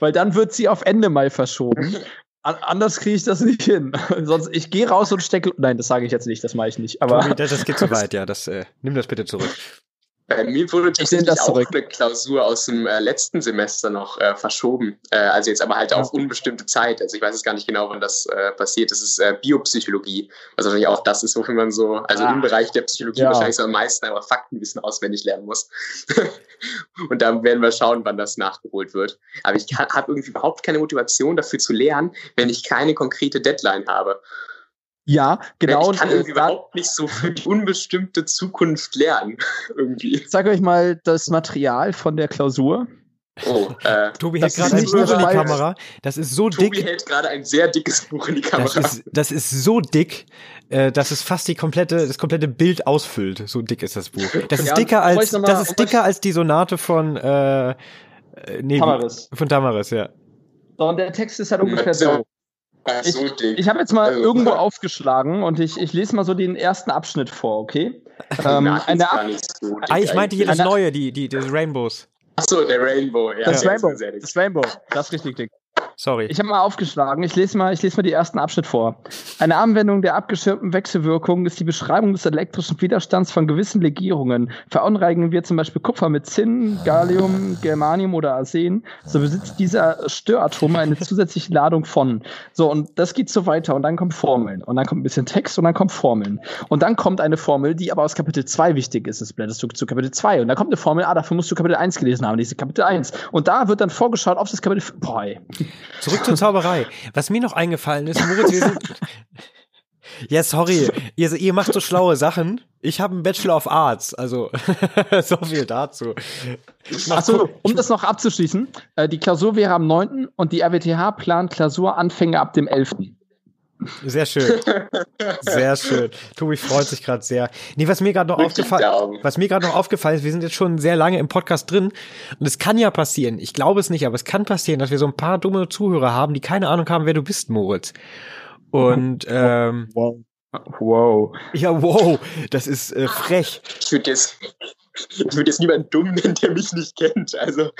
weil dann wird sie auf Ende Mai verschoben. An anders kriege ich das nicht hin. Sonst, ich gehe raus und stecke. Nein, das sage ich jetzt nicht, das mache ich nicht. Aber Tobi, das, das geht zu weit, ja. Das, äh, nimm das bitte zurück. Bei mir wurde tatsächlich auch zurück. eine Klausur aus dem äh, letzten Semester noch äh, verschoben. Äh, also jetzt aber halt ja. auf unbestimmte Zeit. Also ich weiß jetzt gar nicht genau, wann das äh, passiert. Das ist äh, Biopsychologie, was wahrscheinlich auch das ist, wofür man so, also ah. im Bereich der Psychologie ja. wahrscheinlich so am meisten einfach Faktenwissen auswendig lernen muss. Und da werden wir schauen, wann das nachgeholt wird. Aber ich habe irgendwie überhaupt keine Motivation dafür zu lernen, wenn ich keine konkrete Deadline habe. Ja, genau. Ich kann irgendwie äh, überhaupt nicht so für die unbestimmte Zukunft lernen. irgendwie. Ich sage euch mal das Material von der Klausur. Oh, äh, Tobi hält gerade ein Buch in die Kamera. Das ist so Tobi dick. Tobi hält gerade ein sehr dickes Buch in die Kamera. Das ist, das ist so dick, äh, dass es fast die komplette, das komplette Bild ausfüllt. So dick ist das Buch. Das ist ja, dicker als, mal, das ist dicker als die Sonate von, äh, äh nee, Tamaris. Von Tamaris, ja. Und der Text ist halt ungefähr so. Ich, ich habe jetzt mal also, irgendwo aufgeschlagen und ich, ich lese mal so den ersten Abschnitt vor, okay? ähm, eine Ab so ah, ich meinte hier das Neue, die, die, des Rainbows. Achso, der Rainbow, ja. Das Rainbow, das Rainbow, das ist richtig dick. Sorry. Ich habe mal aufgeschlagen. Ich lese mal, ich lese mal die ersten Abschnitt vor. Eine Anwendung der abgeschirmten Wechselwirkung ist die Beschreibung des elektrischen Widerstands von gewissen Legierungen. Verunreinigen wir zum Beispiel Kupfer mit Zinn, Gallium, Germanium oder Arsen, so besitzt dieser Störatom eine zusätzliche Ladung von. So, und das geht so weiter. Und dann kommen Formeln. Und dann kommt ein bisschen Text und dann kommen Formeln. Und dann kommt eine Formel, die aber aus Kapitel 2 wichtig ist. Das blätterst du zu Kapitel 2. Und dann kommt eine Formel, ah, dafür musst du Kapitel 1 gelesen haben. Diese Kapitel 1. Und da wird dann vorgeschaut, ob das Kapitel. Boah, ey. Zurück zur Zauberei. Was mir noch eingefallen ist, Moritz, wir sind. Ja, sorry, ihr, ihr macht so schlaue Sachen. Ich habe einen Bachelor of Arts, also so viel dazu. Achso, um das noch abzuschließen, äh, die Klausur wäre am 9. und die RWTH plant Klausuranfänge ab dem 11. Sehr schön. Sehr schön. Tobi freut sich gerade sehr. Nee, was mir gerade noch aufgefallen, was mir gerade noch aufgefallen ist, wir sind jetzt schon sehr lange im Podcast drin und es kann ja passieren. Ich glaube es nicht, aber es kann passieren, dass wir so ein paar dumme Zuhörer haben, die keine Ahnung haben, wer du bist, Moritz. Und ähm, wow. wow. Ja, wow, das ist äh, frech. Ich würde jetzt, ich würde jetzt niemanden dumm nennen, der mich nicht kennt. Also.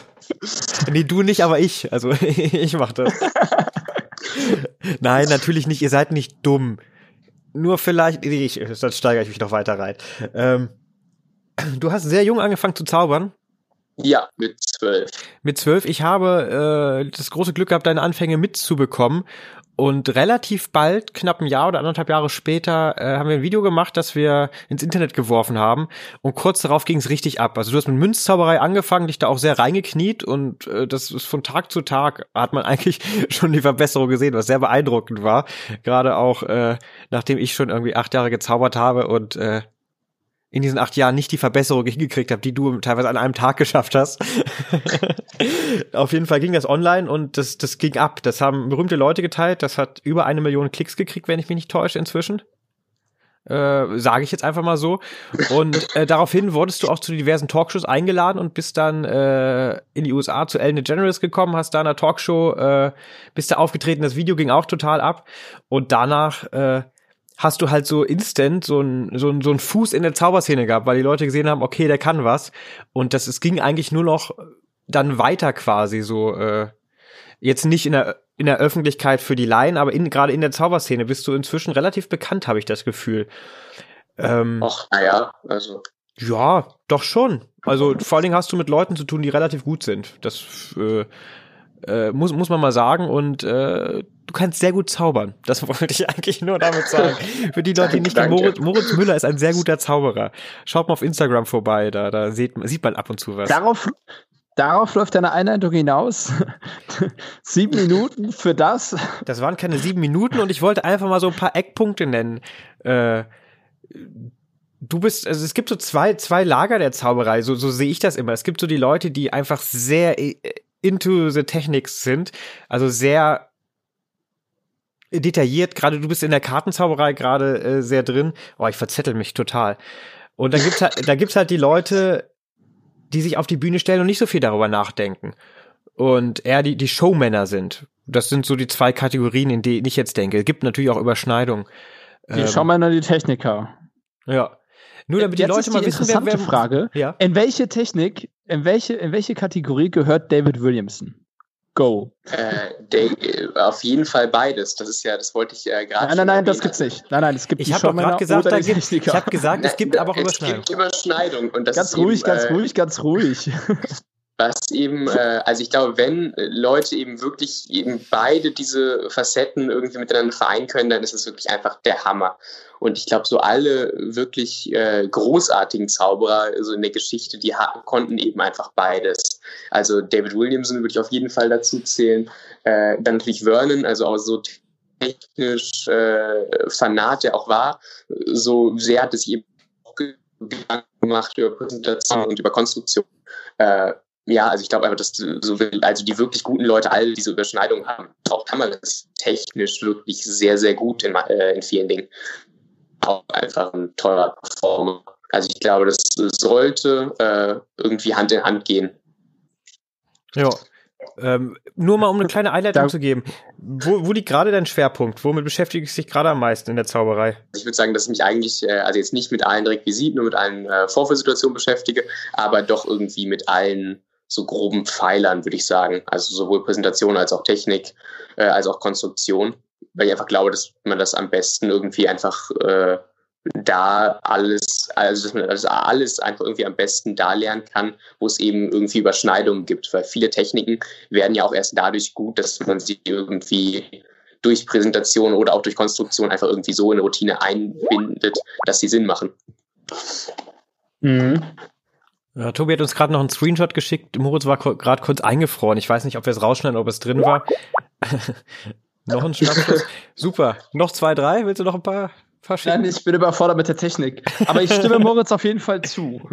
nee, du nicht, aber ich. Also ich mach das. Nein, natürlich nicht. Ihr seid nicht dumm. Nur vielleicht, ich, sonst steigere ich mich noch weiter rein. Ähm, du hast sehr jung angefangen zu zaubern. Ja, mit zwölf. Mit zwölf. Ich habe äh, das große Glück gehabt, deine Anfänge mitzubekommen und relativ bald, knapp ein Jahr oder anderthalb Jahre später, äh, haben wir ein Video gemacht, das wir ins Internet geworfen haben. Und kurz darauf ging es richtig ab. Also du hast mit Münzzauberei angefangen, dich da auch sehr reingekniet und äh, das ist von Tag zu Tag hat man eigentlich schon die Verbesserung gesehen, was sehr beeindruckend war. Gerade auch, äh, nachdem ich schon irgendwie acht Jahre gezaubert habe und äh, in diesen acht Jahren nicht die Verbesserung hingekriegt habe, die du teilweise an einem Tag geschafft hast. Auf jeden Fall ging das online und das, das ging ab. Das haben berühmte Leute geteilt. Das hat über eine Million Klicks gekriegt, wenn ich mich nicht täusche inzwischen. Äh, Sage ich jetzt einfach mal so. Und äh, daraufhin wurdest du auch zu diversen Talkshows eingeladen und bist dann äh, in die USA zu Ellen DeGeneres gekommen, hast da in einer Talkshow, äh, bist da aufgetreten, das Video ging auch total ab. Und danach äh, hast du halt so instant so ein, so ein, so ein Fuß in der Zauberszene gehabt, weil die Leute gesehen haben, okay, der kann was. Und das, es ging eigentlich nur noch dann weiter quasi so, äh, jetzt nicht in der, in der Öffentlichkeit für die Laien, aber in, gerade in der Zauberszene bist du inzwischen relativ bekannt, habe ich das Gefühl. Ähm, Ach, naja, also. Ja, doch schon. Also vor allen Dingen hast du mit Leuten zu tun, die relativ gut sind. Das äh, äh, muss, muss man mal sagen. Und äh, du kannst sehr gut zaubern. Das wollte ich eigentlich nur damit sagen. Für die Leute, die nicht kennen, Moritz, Moritz Müller ist ein sehr guter Zauberer. Schaut mal auf Instagram vorbei, da, da sieht, sieht man ab und zu was. Darauf, Darauf läuft deine Einleitung hinaus. sieben Minuten für das. Das waren keine sieben Minuten und ich wollte einfach mal so ein paar Eckpunkte nennen. Äh, du bist, also es gibt so zwei, zwei Lager der Zauberei, so, so sehe ich das immer. Es gibt so die Leute, die einfach sehr into the technics sind, also sehr detailliert, gerade du bist in der Kartenzauberei gerade äh, sehr drin. Oh, ich verzettel mich total. Und dann gibt's halt, da gibt's halt die Leute, die sich auf die Bühne stellen und nicht so viel darüber nachdenken. Und eher die, die Showmänner sind. Das sind so die zwei Kategorien, in denen ich jetzt denke. Es gibt natürlich auch Überschneidungen. Die ähm, Showmänner, die Techniker. Ja. Nur damit die Leute mal wissen, wer, wer Frage. Ja? In welche Technik, in welche, in welche Kategorie gehört David Williamson? Go. Äh, auf jeden Fall beides. Das ist ja, das wollte ich äh, gerade. Nein, nein, nein, das gibt's nicht. Nein, nein, es gibt Ich habe doch gerade gesagt, da gibt, ich habe gesagt, es gibt aber auch Überschneidung. Es gibt Überschneidung und das ganz ruhig, eben, ganz äh, ruhig, ganz ruhig. was eben, äh, also ich glaube, wenn Leute eben wirklich eben beide diese Facetten irgendwie miteinander vereinen können, dann ist es wirklich einfach der Hammer. Und ich glaube, so alle wirklich äh, großartigen Zauberer so in der Geschichte, die konnten eben einfach beides. Also David Williamson würde ich auf jeden Fall dazu zählen. Äh, dann natürlich Vernon, also auch so technisch äh, Fanat, der auch war. So sehr hat es eben auch Gedanken gemacht über Präsentation und über Konstruktion. Äh, ja, also ich glaube einfach, dass so also die wirklich guten Leute alle diese Überschneidung haben. Auch Kamera ist technisch wirklich sehr, sehr gut in, äh, in vielen Dingen. Auch einfach ein teurer Performer. Also ich glaube, das sollte äh, irgendwie Hand in Hand gehen. Ja. Ähm, nur mal um eine kleine Einleitung zu geben. Wo, wo liegt gerade dein Schwerpunkt? Womit beschäftigst du dich gerade am meisten in der Zauberei? Ich würde sagen, dass ich mich eigentlich, äh, also jetzt nicht mit allen Requisiten und mit allen äh, Vorführsituationen beschäftige, aber doch irgendwie mit allen so groben Pfeilern, würde ich sagen. Also sowohl Präsentation als auch Technik, äh, als auch Konstruktion. Weil ich einfach glaube, dass man das am besten irgendwie einfach äh, da alles, also dass man das alles einfach irgendwie am besten da lernen kann, wo es eben irgendwie Überschneidungen gibt. Weil viele Techniken werden ja auch erst dadurch gut, dass man sie irgendwie durch Präsentation oder auch durch Konstruktion einfach irgendwie so in Routine einbindet, dass sie Sinn machen. Mhm. Ja, Tobi hat uns gerade noch einen Screenshot geschickt. Moritz war gerade kurz eingefroren. Ich weiß nicht, ob wir es rausschneiden, ob es drin war. noch ein Schnappschuss. Super. Noch zwei, drei? Willst du noch ein paar verschicken? Nein, ich bin überfordert mit der Technik. Aber ich stimme Moritz auf jeden Fall zu.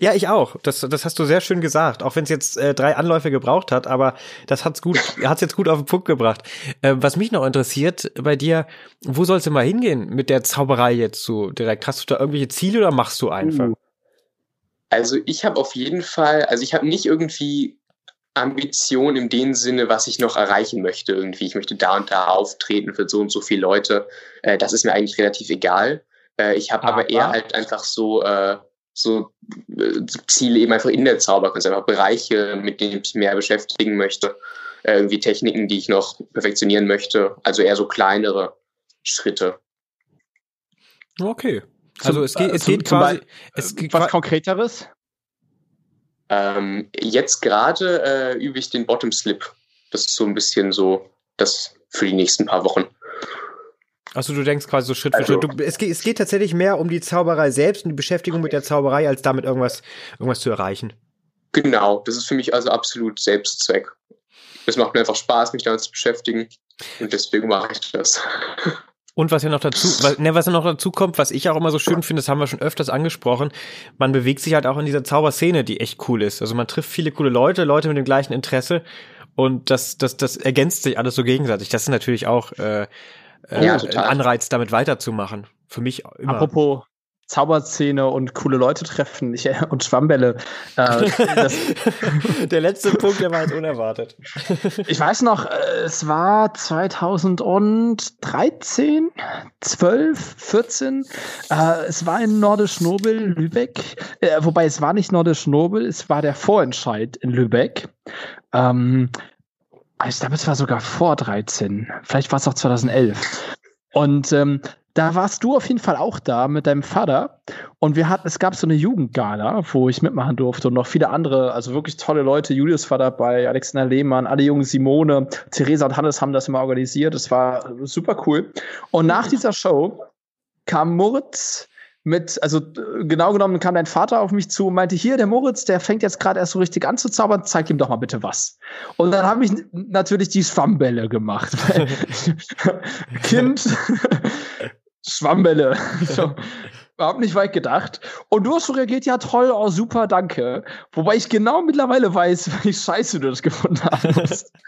Ja, ich auch. Das, das hast du sehr schön gesagt. Auch wenn es jetzt äh, drei Anläufe gebraucht hat, aber das hat's gut, hat's jetzt gut auf den Punkt gebracht. Äh, was mich noch interessiert bei dir, wo sollst du mal hingehen mit der Zauberei jetzt so direkt? Hast du da irgendwelche Ziele oder machst du einfach? Uh. Also ich habe auf jeden Fall, also ich habe nicht irgendwie Ambition in dem Sinne, was ich noch erreichen möchte irgendwie. Ich möchte da und da auftreten für so und so viele Leute. Äh, das ist mir eigentlich relativ egal. Äh, ich habe aber, eher halt einfach so, äh, so äh, Ziele eben einfach in der Zauberkunst, einfach Bereiche, mit denen ich mich mehr beschäftigen möchte. Äh, irgendwie Techniken, die ich noch perfektionieren möchte. Also eher so kleinere Schritte. Okay. Also es geht, es geht quasi. Es geht was Konkreteres? Ähm, jetzt gerade äh, übe ich den Bottom Slip. Das ist so ein bisschen so das für die nächsten paar Wochen. Also du denkst quasi so Schritt also, für Schritt. Du, es, geht, es geht tatsächlich mehr um die Zauberei selbst und die Beschäftigung mit der Zauberei, als damit irgendwas, irgendwas zu erreichen. Genau, das ist für mich also absolut Selbstzweck. Es macht mir einfach Spaß, mich damit zu beschäftigen und deswegen mache ich das. Und was ja noch dazu, was, ne, was ja noch dazu kommt, was ich auch immer so schön finde, das haben wir schon öfters angesprochen, man bewegt sich halt auch in dieser Zauberszene, die echt cool ist. Also man trifft viele coole Leute, Leute mit dem gleichen Interesse und das, das, das ergänzt sich alles so gegenseitig. Das ist natürlich auch äh, äh, ja, ein Anreiz, damit weiterzumachen. Für mich immer. Apropos Zauberszene und coole Leute treffen ich, und Schwammbälle. Äh, der letzte Punkt, der war jetzt unerwartet. ich weiß noch, äh, es war 2013, 12, 14. Äh, es war in Nordisch Nobel, Lübeck. Äh, wobei es war nicht Nordisch Nobel, es war der Vorentscheid in Lübeck. Ähm, ich glaube, es war sogar vor 13. Vielleicht war es auch 2011. Und ähm, da warst du auf jeden Fall auch da mit deinem Vater. Und wir hatten, es gab so eine Jugendgala, wo ich mitmachen durfte und noch viele andere, also wirklich tolle Leute. Julius war dabei, Alexander Lehmann, alle jungen Simone, Theresa und Hannes haben das immer organisiert. Das war super cool. Und nach dieser Show kam Moritz mit, also genau genommen kam dein Vater auf mich zu und meinte, hier, der Moritz, der fängt jetzt gerade erst so richtig an zu zaubern, zeig ihm doch mal bitte was. Und dann habe ich natürlich die Schwammbälle gemacht. kind, Schwammbälle. so. Überhaupt nicht weit gedacht. Und du hast so reagiert, ja toll, oh super, danke. Wobei ich genau mittlerweile weiß, wie scheiße du das gefunden hast.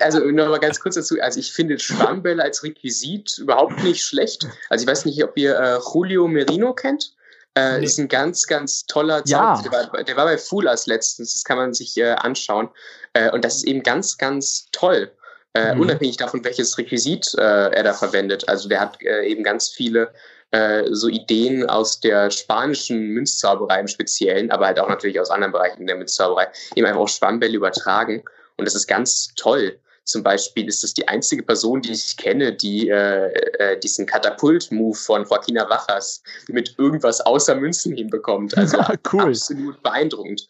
Also nochmal ganz kurz dazu, also ich finde Schwammbälle als Requisit überhaupt nicht schlecht. Also ich weiß nicht, ob ihr äh, Julio Merino kennt. Äh, nee. Ist ein ganz, ganz toller Zauberer. Ja. Der, war, der war bei Fool als letztens, das kann man sich äh, anschauen. Äh, und das ist eben ganz, ganz toll. Äh, mhm. Unabhängig davon, welches Requisit äh, er da verwendet. Also der hat äh, eben ganz viele äh, so Ideen aus der spanischen Münzzauberei im Speziellen, aber halt auch natürlich aus anderen Bereichen der Münzzauberei, eben einfach auch Schwammbälle übertragen. Und das ist ganz toll. Zum Beispiel ist es die einzige Person, die ich kenne, die äh, äh, diesen Katapult-Move von Joaquina Wajas mit irgendwas außer Münzen hinbekommt. Also cool. absolut beeindruckend.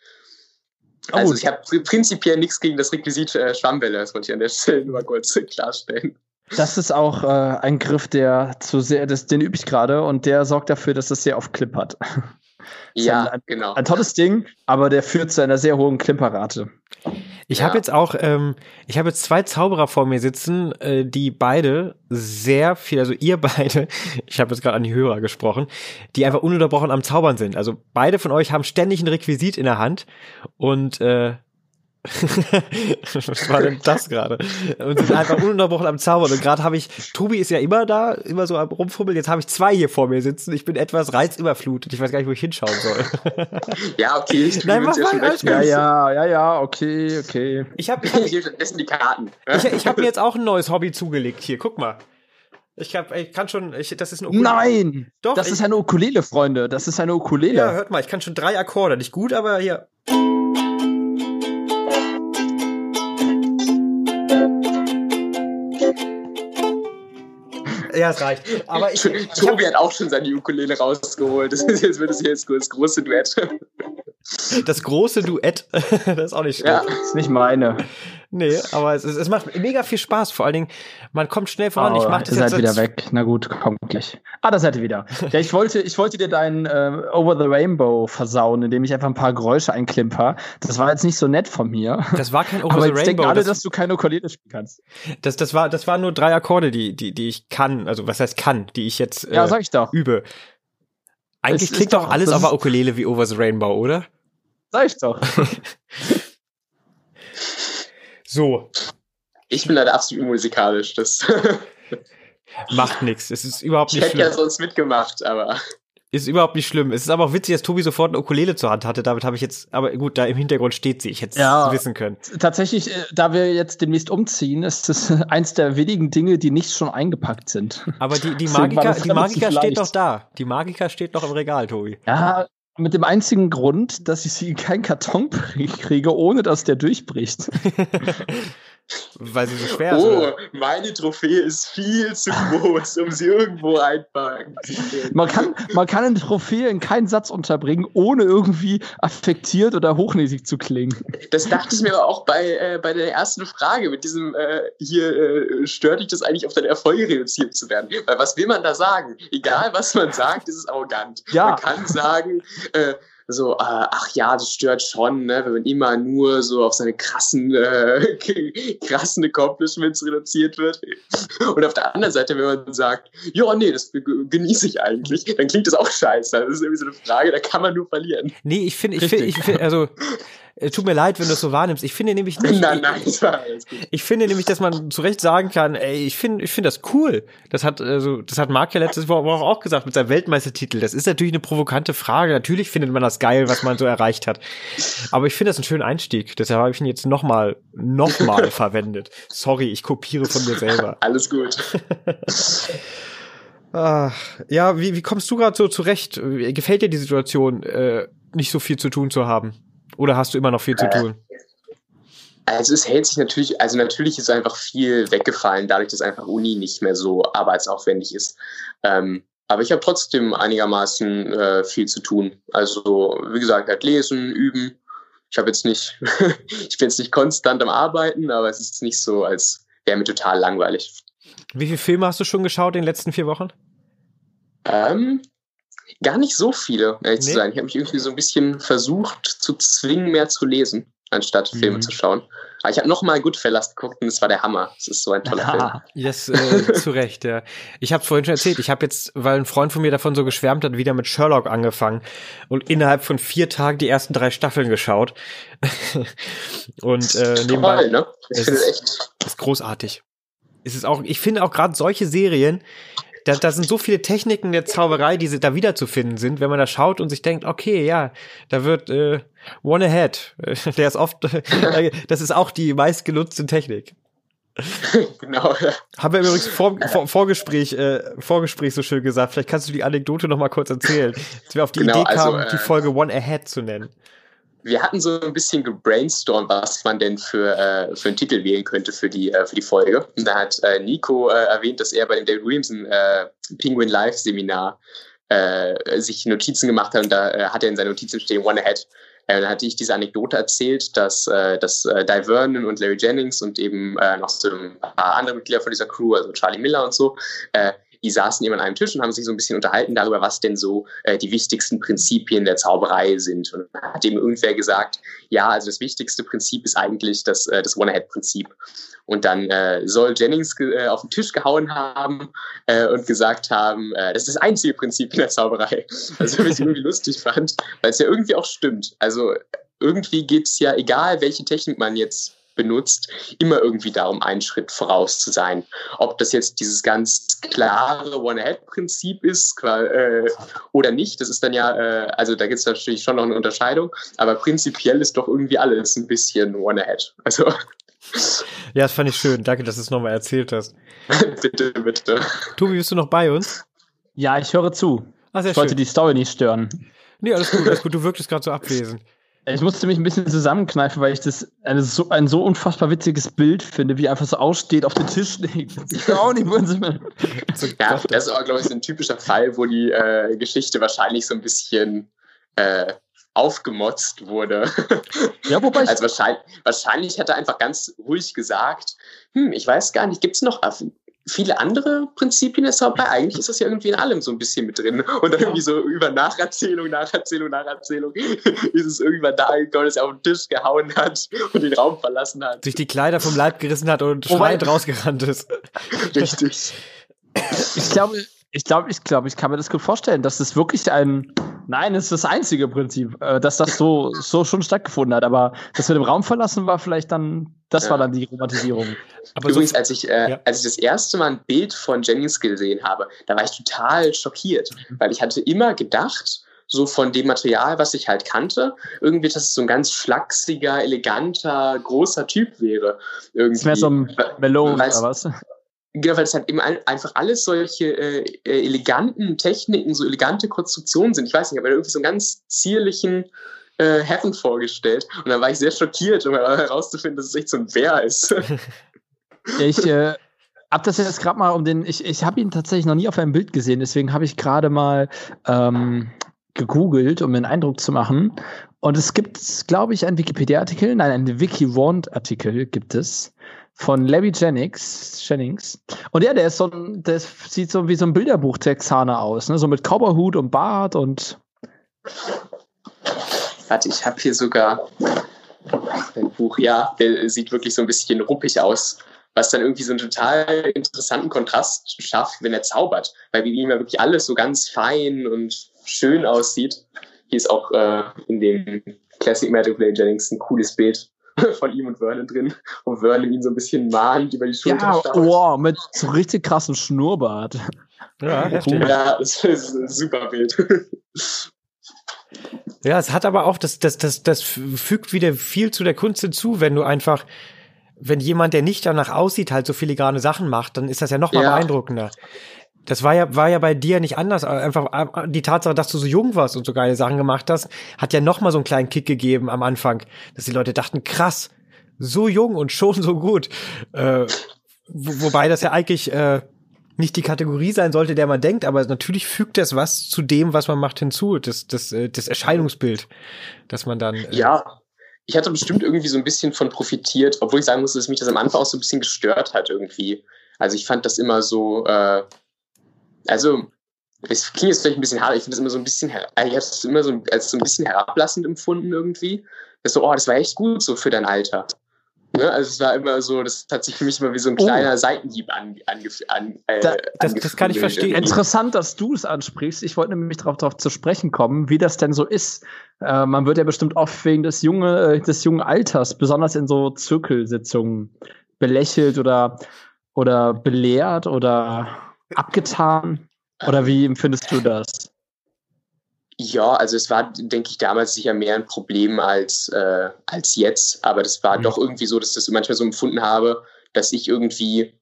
Also oh. ich habe prinzipiell nichts gegen das Requisit äh, Schwammbälle, das wollte ich an der Stelle nur mal kurz klarstellen. Das ist auch äh, ein Griff, der zu sehr, das, den übe ich gerade und der sorgt dafür, dass es sehr oft Clip hat. Ja, ein, genau. Ein tolles Ding, aber der führt zu einer sehr hohen Klimperrate. Ich ja. habe jetzt auch, ähm, ich habe jetzt zwei Zauberer vor mir sitzen, äh, die beide sehr viel, also ihr beide, ich habe jetzt gerade an die Hörer gesprochen, die einfach ununterbrochen am Zaubern sind. Also beide von euch haben ständig ein Requisit in der Hand und äh, Was war denn das gerade? Und sind einfach ununterbrochen am Zaubern. Und gerade habe ich, Tobi ist ja immer da, immer so am Rumfummeln. Jetzt habe ich zwei hier vor mir sitzen. Ich bin etwas reizüberflutet. Ich weiß gar nicht, wo ich hinschauen soll. ja, okay. Ich Nein, mach mal, alles ja, ja, ja, ja, okay, okay. Ich habe ich hab, ich, die Karten. Ich, ich habe mir jetzt auch ein neues Hobby zugelegt. Hier, guck mal. Ich, hab, ich kann schon, ich, das ist ein Ukulele. Nein! Doch, das ich, ist eine Ukulele, Freunde. Das ist eine Ukulele. Ja, hört mal, ich kann schon drei Akkorde. Nicht gut, aber hier. ja, es reicht. Aber ich, ich Tobi hab, hat auch schon seine Ukulele rausgeholt. Das ist jetzt, wird es jetzt das große Duett. Das große Duett, das ist auch nicht schlecht. Ja, ist nicht meine. Nee, aber es, es, macht mega viel Spaß. Vor allen Dingen, man kommt schnell voran. Oh, ich mach das ihr seid wieder weg. Na gut, kommt gleich. Ah, da seid ihr wieder. Ja, ich wollte, ich wollte dir dein äh, Over the Rainbow versauen, indem ich einfach ein paar Geräusche einklimper. Das war jetzt nicht so nett von mir. Das war kein Over aber the Rainbow. denken alle, das, dass du keine Ukulele spielen kannst. Das, das war, das waren nur drei Akkorde, die, die, die ich kann. Also was heißt kann, die ich jetzt äh, ja, sag ich doch. übe. Eigentlich es klingt doch alles auf der Ukulele wie Over the Rainbow, oder? Sag ich doch. so. Ich bin leider absolut unmusikalisch. Das Macht nichts. Es ist überhaupt nicht schlimm. Ich hätte ja sonst mitgemacht, aber. Ist überhaupt nicht schlimm. Es ist aber auch witzig, dass Tobi sofort eine Ukulele zur Hand hatte. Damit habe ich jetzt, aber gut, da im Hintergrund steht sie. Ich hätte es ja, wissen können. Tatsächlich, äh, da wir jetzt demnächst umziehen, ist das eins der wenigen Dinge, die nicht schon eingepackt sind. Aber die, die Magiker, die Magiker steht doch da. Die Magiker steht noch im Regal, Tobi. Ja, mit dem einzigen Grund, dass ich sie in keinen Karton kriege, ohne dass der durchbricht. Weil sie so schwer oh, ist. Oh, meine Trophäe ist viel zu groß, um sie irgendwo einpacken zu können. Man kann, man kann eine Trophäe in keinen Satz unterbringen, ohne irgendwie affektiert oder hochnäsig zu klingen. Das dachte ich mir aber auch bei, äh, bei der ersten Frage mit diesem, äh, hier äh, stört dich das eigentlich auf deine Erfolge reduziert zu werden? Weil was will man da sagen? Egal, was man sagt, ist es arrogant. Ja. Man kann sagen, äh, so, äh, ach ja, das stört schon, ne, wenn man immer nur so auf seine krassen, äh, krassen Accomplishments reduziert wird. Und auf der anderen Seite, wenn man sagt, ja, nee, das genieße ich eigentlich, dann klingt das auch scheiße. Das ist irgendwie so eine Frage, da kann man nur verlieren. Nee, ich finde, ich finde, ich finde, also, tut mir leid, wenn du es so wahrnimmst. Ich finde nämlich nicht. Nein, nein, gut. Ich finde nämlich, dass man zu Recht sagen kann, ey, ich finde, ich finde das cool. Das hat, also, das hat Mark ja letztes Woche auch gesagt mit seinem Weltmeistertitel. Das ist natürlich eine provokante Frage. Natürlich findet man das geil, was man so erreicht hat. Aber ich finde das einen schönen Einstieg. Deshalb habe ich ihn jetzt nochmal, nochmal verwendet. Sorry, ich kopiere von mir selber. Alles gut. Ach, ja, wie, wie kommst du gerade so zurecht? Gefällt dir die Situation, äh, nicht so viel zu tun zu haben? Oder hast du immer noch viel zu tun? Also es hält sich natürlich, also natürlich ist einfach viel weggefallen, dadurch, dass einfach Uni nicht mehr so arbeitsaufwendig ist. Ähm, aber ich habe trotzdem einigermaßen äh, viel zu tun. Also wie gesagt, halt lesen, üben. Ich habe jetzt nicht, ich bin jetzt nicht konstant am Arbeiten, aber es ist nicht so, als wäre mir total langweilig. Wie viele Filme hast du schon geschaut in den letzten vier Wochen? Ähm, Gar nicht so viele, ehrlich nee. zu sein. Ich habe mich irgendwie so ein bisschen versucht zu zwingen, mehr zu lesen, anstatt Filme mhm. zu schauen. Aber ich habe nochmal Goodfellas geguckt und es war der Hammer. Es ist so ein toller Film. Das äh, zu Recht, ja. Ich habe vorhin schon erzählt, ich habe jetzt, weil ein Freund von mir davon so geschwärmt hat, wieder mit Sherlock angefangen und innerhalb von vier Tagen die ersten drei Staffeln geschaut. und äh, nebenbei. Toll, ne? Ich finde es echt. Ist großartig. Es ist auch, ich finde auch gerade solche Serien, da, da sind so viele Techniken der Zauberei, die da wiederzufinden sind, wenn man da schaut und sich denkt, okay, ja, da wird äh, One Ahead, der ist oft, das ist auch die meistgenutzte Technik. genau. Ja. Haben wir übrigens vor, vor, Vorgespräch, äh, Vorgespräch so schön gesagt. Vielleicht kannst du die Anekdote noch mal kurz erzählen, dass wir auf die genau, Idee kamen, also, äh, die Folge One Ahead zu nennen wir hatten so ein bisschen gebrainstormt, was man denn für, äh, für einen Titel wählen könnte für die, äh, für die Folge. Und da hat äh, Nico äh, erwähnt, dass er bei dem David Williamson äh, Penguin Live Seminar äh, sich Notizen gemacht hat und da hat er in seinen Notizen stehen One Ahead. Dann hatte ich diese Anekdote erzählt, dass, dass Di Vernon und Larry Jennings und eben noch so ein paar andere Mitglieder von dieser Crew, also Charlie Miller und so, die saßen eben an einem Tisch und haben sich so ein bisschen unterhalten darüber, was denn so äh, die wichtigsten Prinzipien der Zauberei sind. Und dann hat eben irgendwer gesagt, ja, also das wichtigste Prinzip ist eigentlich das, äh, das One-Head-Prinzip. Und dann äh, soll Jennings äh, auf den Tisch gehauen haben äh, und gesagt haben, äh, das ist das einzige Prinzip in der Zauberei. Also was ich irgendwie lustig fand, weil es ja irgendwie auch stimmt. Also irgendwie geht es ja, egal welche Technik man jetzt benutzt, immer irgendwie darum, einen Schritt voraus zu sein. Ob das jetzt dieses ganz klare One-Ahead-Prinzip ist äh, oder nicht, das ist dann ja, äh, also da gibt es natürlich schon noch eine Unterscheidung, aber prinzipiell ist doch irgendwie alles ein bisschen One-Ahead. Also. Ja, das fand ich schön. Danke, dass du es nochmal erzählt hast. bitte, bitte. Tobi, bist du noch bei uns? Ja, ich höre zu. Ach, ich wollte die Story nicht stören. Nee, alles gut, alles gut. Du wirktest gerade so abwesend. Ich musste mich ein bisschen zusammenkneifen, weil ich das eine so, ein so unfassbar witziges Bild finde, wie einfach so aussteht, auf den Tisch legt. Ich auch nicht, wo sie mal. Ja, das ist auch, glaube ich, so ein typischer Fall, wo die äh, Geschichte wahrscheinlich so ein bisschen äh, aufgemotzt wurde. Ja, wobei ich. Also wahrscheinlich, wahrscheinlich hat er einfach ganz ruhig gesagt, hm, ich weiß gar nicht, gibt es noch viele andere Prinzipien der Zauberei. Eigentlich ist das ja irgendwie in allem so ein bisschen mit drin. Und irgendwie so über Nacherzählung, Nacherzählung, Nacherzählung ist es irgendwann da gekommen, dass er auf den Tisch gehauen hat und den Raum verlassen hat. Sich die Kleider vom Leib gerissen hat und schreiend rausgerannt ist. Richtig. Ich glaube, ich glaube, ich glaube, ich kann mir das gut vorstellen, dass es wirklich ein, nein, es ist das einzige Prinzip, äh, dass das so, so schon stattgefunden hat. Aber das mit dem Raum verlassen war vielleicht dann, das ja. war dann die Romantisierung. Aber Übrigens, als ich, äh, ja. als ich das erste Mal ein Bild von Jennings gesehen habe, da war ich total schockiert, mhm. weil ich hatte immer gedacht, so von dem Material, was ich halt kannte, irgendwie, dass es so ein ganz schlachsiger, eleganter, großer Typ wäre. Irgendwie. Das wäre so ein Melon oder was? Genau, weil es halt eben einfach alles solche äh, äh, eleganten Techniken, so elegante Konstruktionen sind. Ich weiß nicht, aber irgendwie so einen ganz zierlichen äh, Heaven vorgestellt. Und dann war ich sehr schockiert, um herauszufinden, dass es echt so ein Bär ist. ich äh, hab das jetzt gerade mal um den, ich, ich habe ihn tatsächlich noch nie auf einem Bild gesehen, deswegen habe ich gerade mal ähm, gegoogelt, um mir einen Eindruck zu machen. Und es gibt, glaube ich, einen Wikipedia-Artikel, nein, einen Wiki-Wand-Artikel gibt es von Larry Jennings, Jennings. Und ja, der ist so ein, der sieht so wie so ein Bilderbuch-Texaner aus, ne? So mit Cowboyhut und Bart und Warte, ich habe hier sogar ein Buch, ja, der sieht wirklich so ein bisschen ruppig aus, was dann irgendwie so einen total interessanten Kontrast schafft, wenn er zaubert, weil wie ja wirklich alles so ganz fein und schön aussieht. Hier ist auch äh, in dem Classic Magic Play Jennings ein cooles Bild von ihm und Vernon drin, wo Vernon ihn so ein bisschen mahnt über die Schulter ja, schaut. Wow, mit so richtig krassem Schnurrbart. Ja, ja das ist ein super Bild. Ja, es hat aber auch, das, das, das, das fügt wieder viel zu der Kunst hinzu, wenn du einfach, wenn jemand, der nicht danach aussieht, halt so filigrane Sachen macht, dann ist das ja noch mal ja. beeindruckender. Das war ja, war ja bei dir nicht anders. Einfach äh, die Tatsache, dass du so jung warst und so geile Sachen gemacht hast, hat ja noch mal so einen kleinen Kick gegeben am Anfang, dass die Leute dachten, krass, so jung und schon so gut. Äh, wo, wobei das ja eigentlich äh, nicht die Kategorie sein sollte, der man denkt, aber natürlich fügt das was zu dem, was man macht, hinzu, das, das, äh, das Erscheinungsbild, dass man dann. Äh ja, ich hatte bestimmt irgendwie so ein bisschen von profitiert, obwohl ich sagen muss, dass mich das am Anfang auch so ein bisschen gestört hat irgendwie. Also ich fand das immer so, äh, also es klingt jetzt vielleicht ein bisschen hart, ich finde das immer so ein bisschen, ich habe das immer so als so ein bisschen herablassend empfunden irgendwie. Das so, oh, das war echt gut so für dein Alter. Ne? Also es war immer so, das hat sich für mich immer wie so ein oh. kleiner oh. Seitenhieb an, an, an äh, da, das, das, kann ich verstehen. Interessant, dass du es ansprichst. Ich wollte nämlich darauf, darauf zu sprechen kommen, wie das denn so ist. Äh, man wird ja bestimmt oft wegen des, junge, äh, des jungen Alters, besonders in so Zirkelsitzungen, belächelt oder, oder belehrt oder abgetan. Oder wie empfindest du das? Ja, also es war, denke ich, damals sicher mehr ein Problem als, äh, als jetzt. Aber das war mhm. doch irgendwie so, dass ich das manchmal so empfunden habe, dass ich irgendwie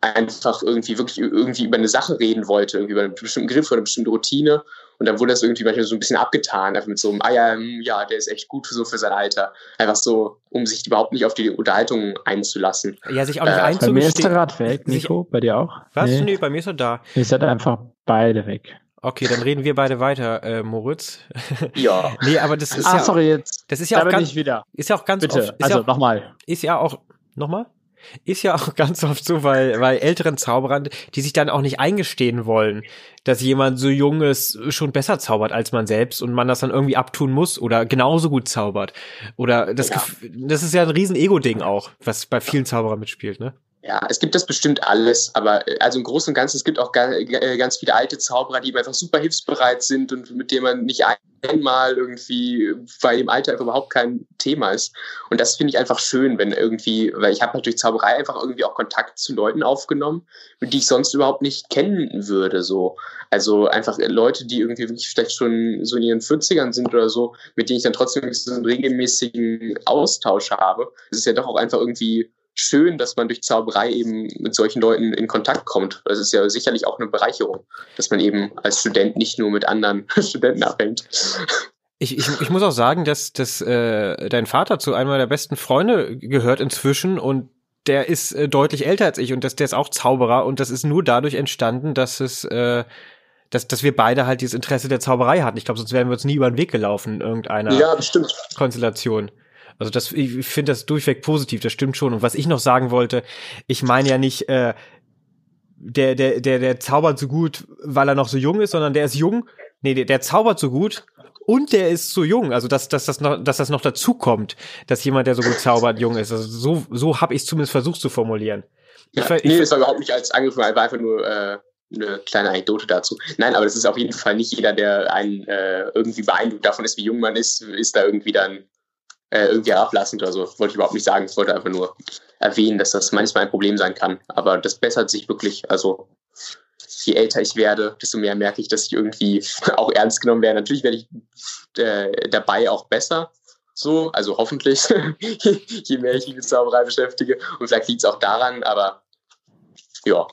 einfach irgendwie wirklich irgendwie über eine Sache reden wollte, irgendwie über einen bestimmten Griff oder eine bestimmte Routine. Und dann wurde das irgendwie manchmal so ein bisschen abgetan, einfach mit so einem, ah ja, hm, ja, der ist echt gut für so für sein Alter. Einfach so, um sich überhaupt nicht auf die Unterhaltung einzulassen. Ja, sich auch nicht äh, einzugestehen. Bei mir ist der Rad weg, Nico, bei dir auch? Was? Nee, nee bei mir ist er da. Ihr seid einfach beide weg. Okay, dann reden wir beide weiter, äh, Moritz. Ja. nee, aber das ist ah, ja. sorry, jetzt. Das ist ja da auch ganz. Ich wieder. Ist ja auch ganz Bitte, oft, also ja nochmal. Ist ja auch. Nochmal? Ist ja auch ganz oft so, weil, weil älteren Zauberern, die sich dann auch nicht eingestehen wollen, dass jemand so jung ist, schon besser zaubert als man selbst und man das dann irgendwie abtun muss oder genauso gut zaubert. Oder das, ja. das ist ja ein riesen Ego-Ding auch, was bei vielen Zauberern mitspielt, ne? Ja, es gibt das bestimmt alles, aber äh, also im Großen und Ganzen, es gibt auch äh, ganz viele alte Zauberer, die einfach super hilfsbereit sind und mit denen man nicht einmal irgendwie bei dem Alter überhaupt kein Thema ist. Und das finde ich einfach schön, wenn irgendwie, weil ich habe natürlich Zauberei einfach irgendwie auch Kontakt zu Leuten aufgenommen, die ich sonst überhaupt nicht kennen würde. So. Also einfach Leute, die irgendwie wirklich vielleicht schon so in ihren 40ern sind oder so, mit denen ich dann trotzdem so einen regelmäßigen Austausch habe. Es ist ja doch auch einfach irgendwie schön, dass man durch Zauberei eben mit solchen Leuten in Kontakt kommt. Das ist ja sicherlich auch eine Bereicherung, dass man eben als Student nicht nur mit anderen Studenten abhängt. Ich, ich, ich muss auch sagen, dass, dass äh, dein Vater zu einem meiner besten Freunde gehört inzwischen und der ist äh, deutlich älter als ich und das, der ist auch Zauberer und das ist nur dadurch entstanden, dass es äh, dass, dass wir beide halt dieses Interesse der Zauberei hatten. Ich glaube, sonst wären wir uns nie über den Weg gelaufen in irgendeiner ja, Konstellation. Also das, ich finde das durchweg positiv, das stimmt schon. Und was ich noch sagen wollte, ich meine ja nicht, äh, der, der, der, der zaubert so gut, weil er noch so jung ist, sondern der ist jung. Nee, der, der zaubert so gut und der ist so jung. Also dass, dass, das noch, dass das noch dazu kommt, dass jemand, der so gut zaubert, jung ist. Also so, so habe ich es zumindest versucht zu formulieren. Ja, ich, nee, das war überhaupt nicht als Angriff, war einfach nur äh, eine kleine Anekdote dazu. Nein, aber das ist auf jeden Fall nicht jeder, der einen äh, irgendwie beeindruckt davon ist, wie jung man ist, ist da irgendwie dann äh, irgendwie herablassend oder so. Wollte ich überhaupt nicht sagen. Ich wollte einfach nur erwähnen, dass das manchmal ein Problem sein kann. Aber das bessert sich wirklich. Also je älter ich werde, desto mehr merke ich, dass ich irgendwie auch ernst genommen werde. Natürlich werde ich äh, dabei auch besser. So, also hoffentlich, je mehr ich mich mit Zauberei beschäftige. Und vielleicht liegt es auch daran, aber ja.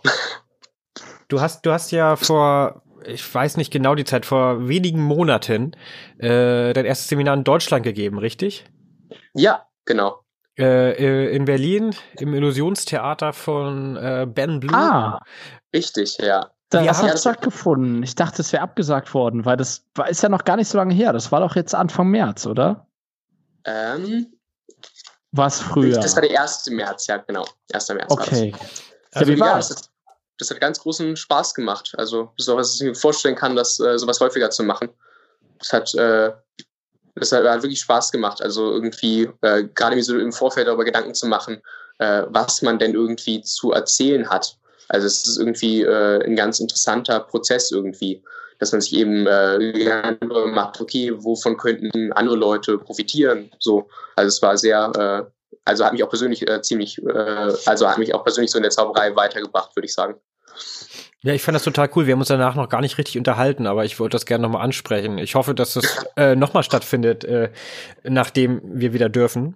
Du hast, du hast ja vor, ich weiß nicht genau die Zeit, vor wenigen Monaten äh, dein erstes Seminar in Deutschland gegeben, richtig? Ja, genau. Äh, äh, in Berlin im Illusionstheater von äh, Ben Blue. Ah, richtig, ja. Das hat stattgefunden. Ich dachte, es wäre abgesagt worden, weil das war, ist ja noch gar nicht so lange her. Das war doch jetzt Anfang März, oder? Ähm, Was früher? Das war der 1. März, ja, genau. 1. März. Okay. Also, ja, wie war das? Das hat ganz großen Spaß gemacht. Also, so was ich mir vorstellen kann, das äh, sowas häufiger zu machen. es hat, äh, das hat, hat, wirklich Spaß gemacht. Also irgendwie, äh, gerade mir so im Vorfeld darüber Gedanken zu machen, äh, was man denn irgendwie zu erzählen hat. Also es ist irgendwie äh, ein ganz interessanter Prozess irgendwie, dass man sich eben äh, macht, okay, wovon könnten andere Leute profitieren? So, also es war sehr, äh, also hat mich auch persönlich äh, ziemlich, äh, also hat mich auch persönlich so in der Zauberei weitergebracht, würde ich sagen. Ja, ich fand das total cool. Wir haben uns danach noch gar nicht richtig unterhalten, aber ich wollte das gerne nochmal ansprechen. Ich hoffe, dass das äh, nochmal stattfindet, äh, nachdem wir wieder dürfen.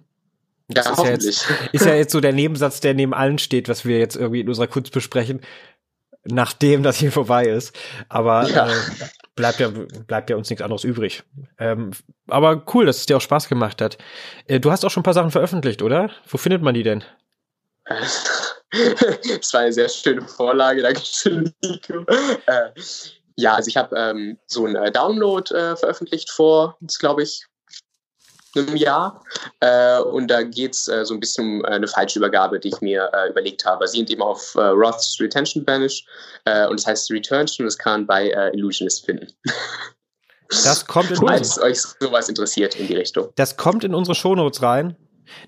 Das ja, ist, ja jetzt, ist ja jetzt so der Nebensatz, der neben allen steht, was wir jetzt irgendwie in unserer Kunst besprechen, nachdem das hier vorbei ist. Aber ja. äh, bleibt ja bleibt ja uns nichts anderes übrig. Ähm, aber cool, dass es dir auch Spaß gemacht hat. Äh, du hast auch schon ein paar Sachen veröffentlicht, oder? Wo findet man die denn? das war eine sehr schöne Vorlage, danke schön, Nico. Äh, ja, also ich habe ähm, so einen äh, Download äh, veröffentlicht vor, glaube ich, einem Jahr. Äh, und da geht es äh, so ein bisschen um äh, eine Falschübergabe, die ich mir äh, überlegt habe. Basierend eben auf äh, Roths Retention Banish. Äh, und das heißt Retention und das kann man bei Illusionist finden. Das kommt in. Falls euch sowas interessiert in die Richtung. Das kommt in unsere Shownotes rein.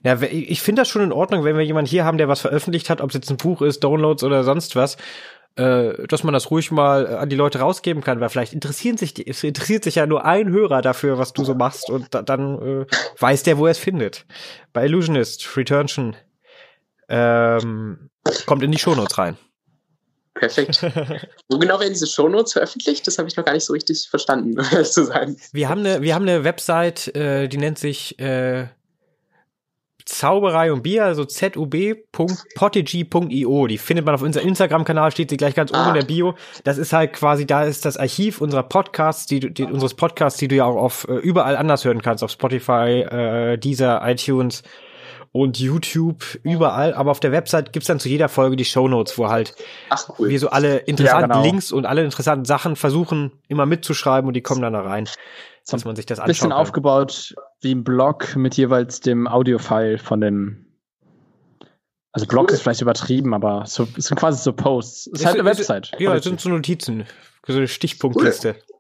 Ja, ich finde das schon in Ordnung, wenn wir jemanden hier haben, der was veröffentlicht hat, ob es jetzt ein Buch ist, Downloads oder sonst was, äh, dass man das ruhig mal äh, an die Leute rausgeben kann, weil vielleicht interessieren sich die, es interessiert sich ja nur ein Hörer dafür, was du so machst und da, dann äh, weiß der, wo er es findet. Bei Illusionist, Retention, ähm, kommt in die Shownotes rein. Perfekt. Wo genau werden diese Shownotes veröffentlicht? Das habe ich noch gar nicht so richtig verstanden, um ehrlich zu sein. Wir haben eine, wir haben eine Website, äh, die nennt sich äh, Zauberei und Bier, also zub.potigy.io. Die findet man auf unserem Instagram-Kanal, steht sie gleich ganz oben ah. in der Bio. Das ist halt quasi, da ist das Archiv unserer Podcasts, die, die unseres Podcasts, die du ja auch auf äh, überall anders hören kannst, auf Spotify, äh, Deezer, iTunes und YouTube, überall. Aber auf der Website gibt's dann zu jeder Folge die Show Notes, wo halt Ach, cool. wir so alle interessanten ja, genau. Links und alle interessanten Sachen versuchen, immer mitzuschreiben und die kommen dann da rein dass man sich das anschaut. Bisschen kann. aufgebaut wie ein Blog mit jeweils dem Audio-File von den. Also Blog cool. ist vielleicht übertrieben, aber so, es sind quasi so Posts. Es ist, ist halt eine Website. Ja, es sind so Notizen, so eine Stichpunktliste. Cool.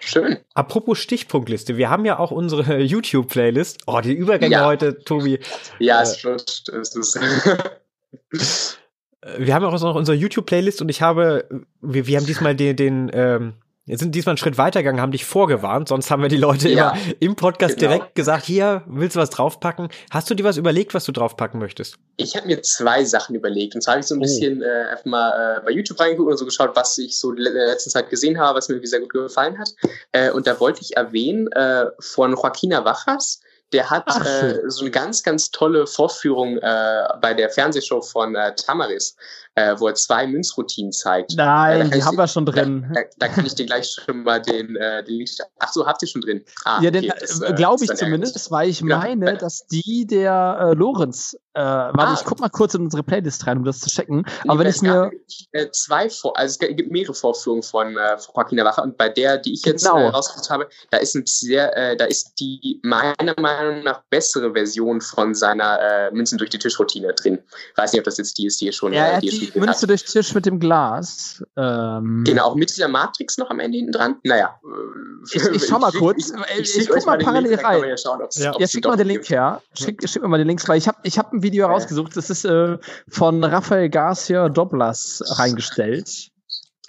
Schön. Apropos Stichpunktliste, wir haben ja auch unsere YouTube-Playlist. Oh, die Übergänge ja. heute, Tobi. Ja, äh, es ist, es ist wir haben auch noch unsere YouTube-Playlist und ich habe, wir, wir haben diesmal den, den ähm, wir sind diesmal einen Schritt weitergegangen, haben dich vorgewarnt, sonst haben wir die Leute ja, immer im Podcast genau. direkt gesagt, hier, willst du was draufpacken? Hast du dir was überlegt, was du draufpacken möchtest? Ich habe mir zwei Sachen überlegt. Und zwar habe ich so ein oh. bisschen äh, einfach mal äh, bei YouTube reingeguckt und so geschaut, was ich so in der letzten Zeit gesehen habe, was mir sehr gut gefallen hat. Äh, und da wollte ich erwähnen äh, von Joaquina Wachas, der hat Ach, äh, so eine ganz, ganz tolle Vorführung äh, bei der Fernsehshow von äh, Tamaris äh, wo er zwei Münzroutinen zeigt. Nein, die haben wir schon drin. Da, da, kann ich dir gleich schon mal den, äh, den Link. Ach so, habt ihr schon drin? Ah, ja, den okay, äh, glaube ich zumindest, weil ich meine, dass die der äh, Lorenz äh, warte, ah. ich guck mal kurz in unsere Playlist rein, um das zu checken. Aber wenn ich mir. Äh, zwei Vor also es gibt mehrere Vorführungen von äh, Joaquin Wache und bei der, die ich jetzt genau. äh, rausgesucht habe, da ist ein sehr, äh, da ist die meiner Meinung nach bessere Version von seiner äh, Münzen durch die Tischroutine drin. Weiß nicht, ob das jetzt die ist, die schon. Ja, äh, die, die Münze durch den Tisch mit dem Glas. Ähm. Genau, auch mit dieser Matrix noch am Ende hinten dran. Naja. Äh, ich, ich schau mal kurz. Ich, ich, ich guck mal parallel rein. Ja, schauen, ja. ja schick mal den Link her. Schick, schick mir mal den Link, weil ich habe ich hab ein Video herausgesucht, das ist äh, von Rafael Garcia Doblas reingestellt.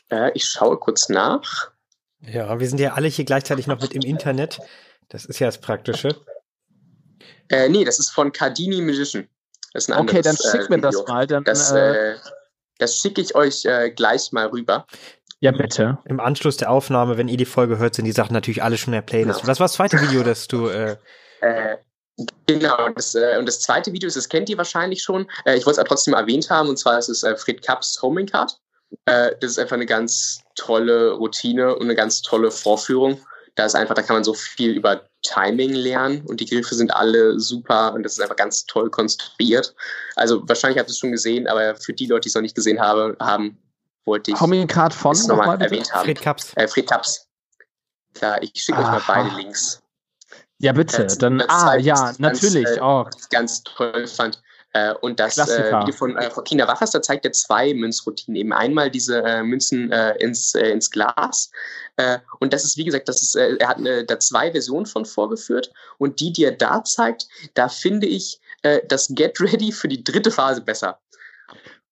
Äh, ich schaue kurz nach. Ja, wir sind ja alle hier gleichzeitig noch mit im Internet. Das ist ja das Praktische. Äh, nee, das ist von Cardini Magician. Das ist ein okay, dann schick äh, mir das mal. Dann, das, äh, äh, das schicke ich euch äh, gleich mal rüber. Ja, bitte. Im Anschluss der Aufnahme, wenn ihr die Folge hört, sind die Sachen natürlich alle schon in der Playlist. Genau. Was war das zweite Video, das du äh, Genau, das, äh, und das zweite Video, das kennt ihr wahrscheinlich schon. Äh, ich wollte es aber trotzdem erwähnt haben, und zwar ist es äh, Fred Kapps Homing Card. Äh, das ist einfach eine ganz tolle Routine und eine ganz tolle Vorführung. Da ist einfach, da kann man so viel über Timing lernen und die Griffe sind alle super und das ist einfach ganz toll konstruiert. Also wahrscheinlich habt ihr es schon gesehen, aber für die Leute, die es noch nicht gesehen habe, haben, wollte ich Homing Card von nochmal erwähnt haben. Fred Kapps. Äh, Fred Kapps. Ja, ich schicke euch mal beide Links. Ja, bitte. Dann, ah, ja, natürlich. Äh, oh. ganz toll fand. Äh, und das äh, Video von, äh, von Kina Wachers, da zeigt er zwei Münzroutinen. Eben einmal diese äh, Münzen äh, ins, äh, ins Glas. Äh, und das ist, wie gesagt, das ist, äh, er hat äh, da zwei Versionen von vorgeführt. Und die, die er da zeigt, da finde ich äh, das Get Ready für die dritte Phase besser.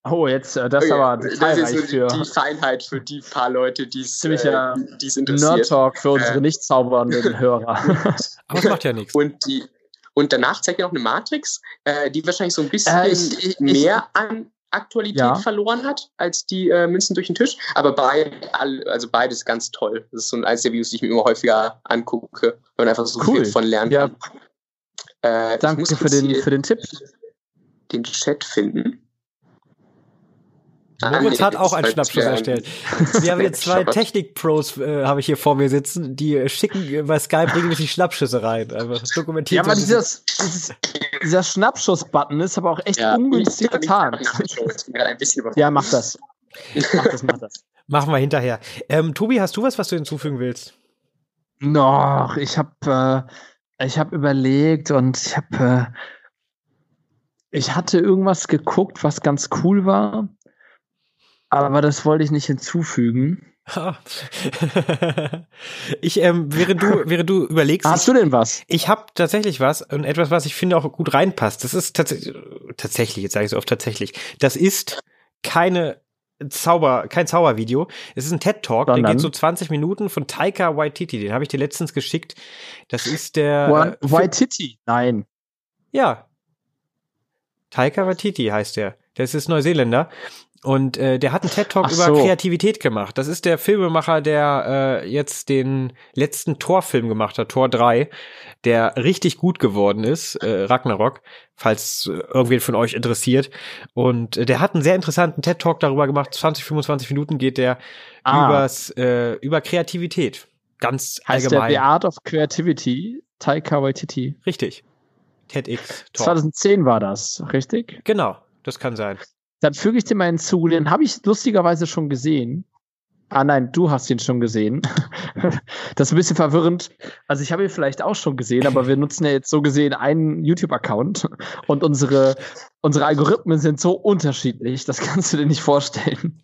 Oh, jetzt, äh, das ist aber das ist so die, die Feinheit für die paar Leute, die es äh, interessiert. Nerd-Talk für unsere äh, nicht zaubernden Hörer. aber das macht ja nichts. Und die, und danach zeigt er noch eine Matrix, äh, die wahrscheinlich so ein bisschen äh, ich, ich, mehr an Aktualität ja. verloren hat als die äh, Münzen durch den Tisch. Aber beid, also beides ganz toll. Das ist so eines der Videos, die ich mir immer häufiger angucke, weil man einfach so cool. viel von lernen ja. kann. Äh, Danke für den, für den Tipp. Den Chat finden. Moritz hat auch einen Schnappschuss erstellt. Wir haben jetzt zwei Technik-Pros, äh, habe ich hier vor mir sitzen, die äh, schicken bei Skype regelmäßig Schnappschüsse rein. Also dokumentiert. Ja, aber dieses, dieses, dieser Schnappschuss-Button ist aber auch echt ja, ungünstig getan. ja, mach das. Mach das, mach das. Machen wir hinterher. Ähm, Tobi, hast du was, was du hinzufügen willst? Noch, ich habe äh, ich habe überlegt und ich habe äh, ich hatte irgendwas geguckt, was ganz cool war. Aber das wollte ich nicht hinzufügen. ich, ähm, während du, während du überlegst. Hast du denn was? Ich habe tatsächlich was und etwas, was ich finde auch gut reinpasst. Das ist tatsächlich, tatsächlich, jetzt sage ich so oft tatsächlich. Das ist keine Zauber, kein Zaubervideo. Es ist ein TED Talk, Sondern? der geht so 20 Minuten von Taika Waititi. Den habe ich dir letztens geschickt. Das ist der. Äh, Waititi? Nein. Ja. Taika Waititi heißt der. Das ist Neuseeländer. Und äh, der hat einen TED-Talk über Kreativität gemacht. Das ist der Filmemacher, der äh, jetzt den letzten Torfilm gemacht hat, Tor 3, der richtig gut geworden ist, äh, Ragnarok, falls äh, irgendwen von euch interessiert. Und äh, der hat einen sehr interessanten TED-Talk darüber gemacht. 20, 25 Minuten geht der ah. übers, äh, über Kreativität. Ganz heißt allgemein. Der The Art of Creativity, Taika Waititi. Richtig. TEDx. Talk. 2010 war das, richtig? Genau, das kann sein. Dann füge ich dir mal hinzu, den habe ich lustigerweise schon gesehen. Ah nein, du hast ihn schon gesehen. das ist ein bisschen verwirrend. Also ich habe ihn vielleicht auch schon gesehen, aber wir nutzen ja jetzt so gesehen einen YouTube-Account und unsere, unsere Algorithmen sind so unterschiedlich, das kannst du dir nicht vorstellen.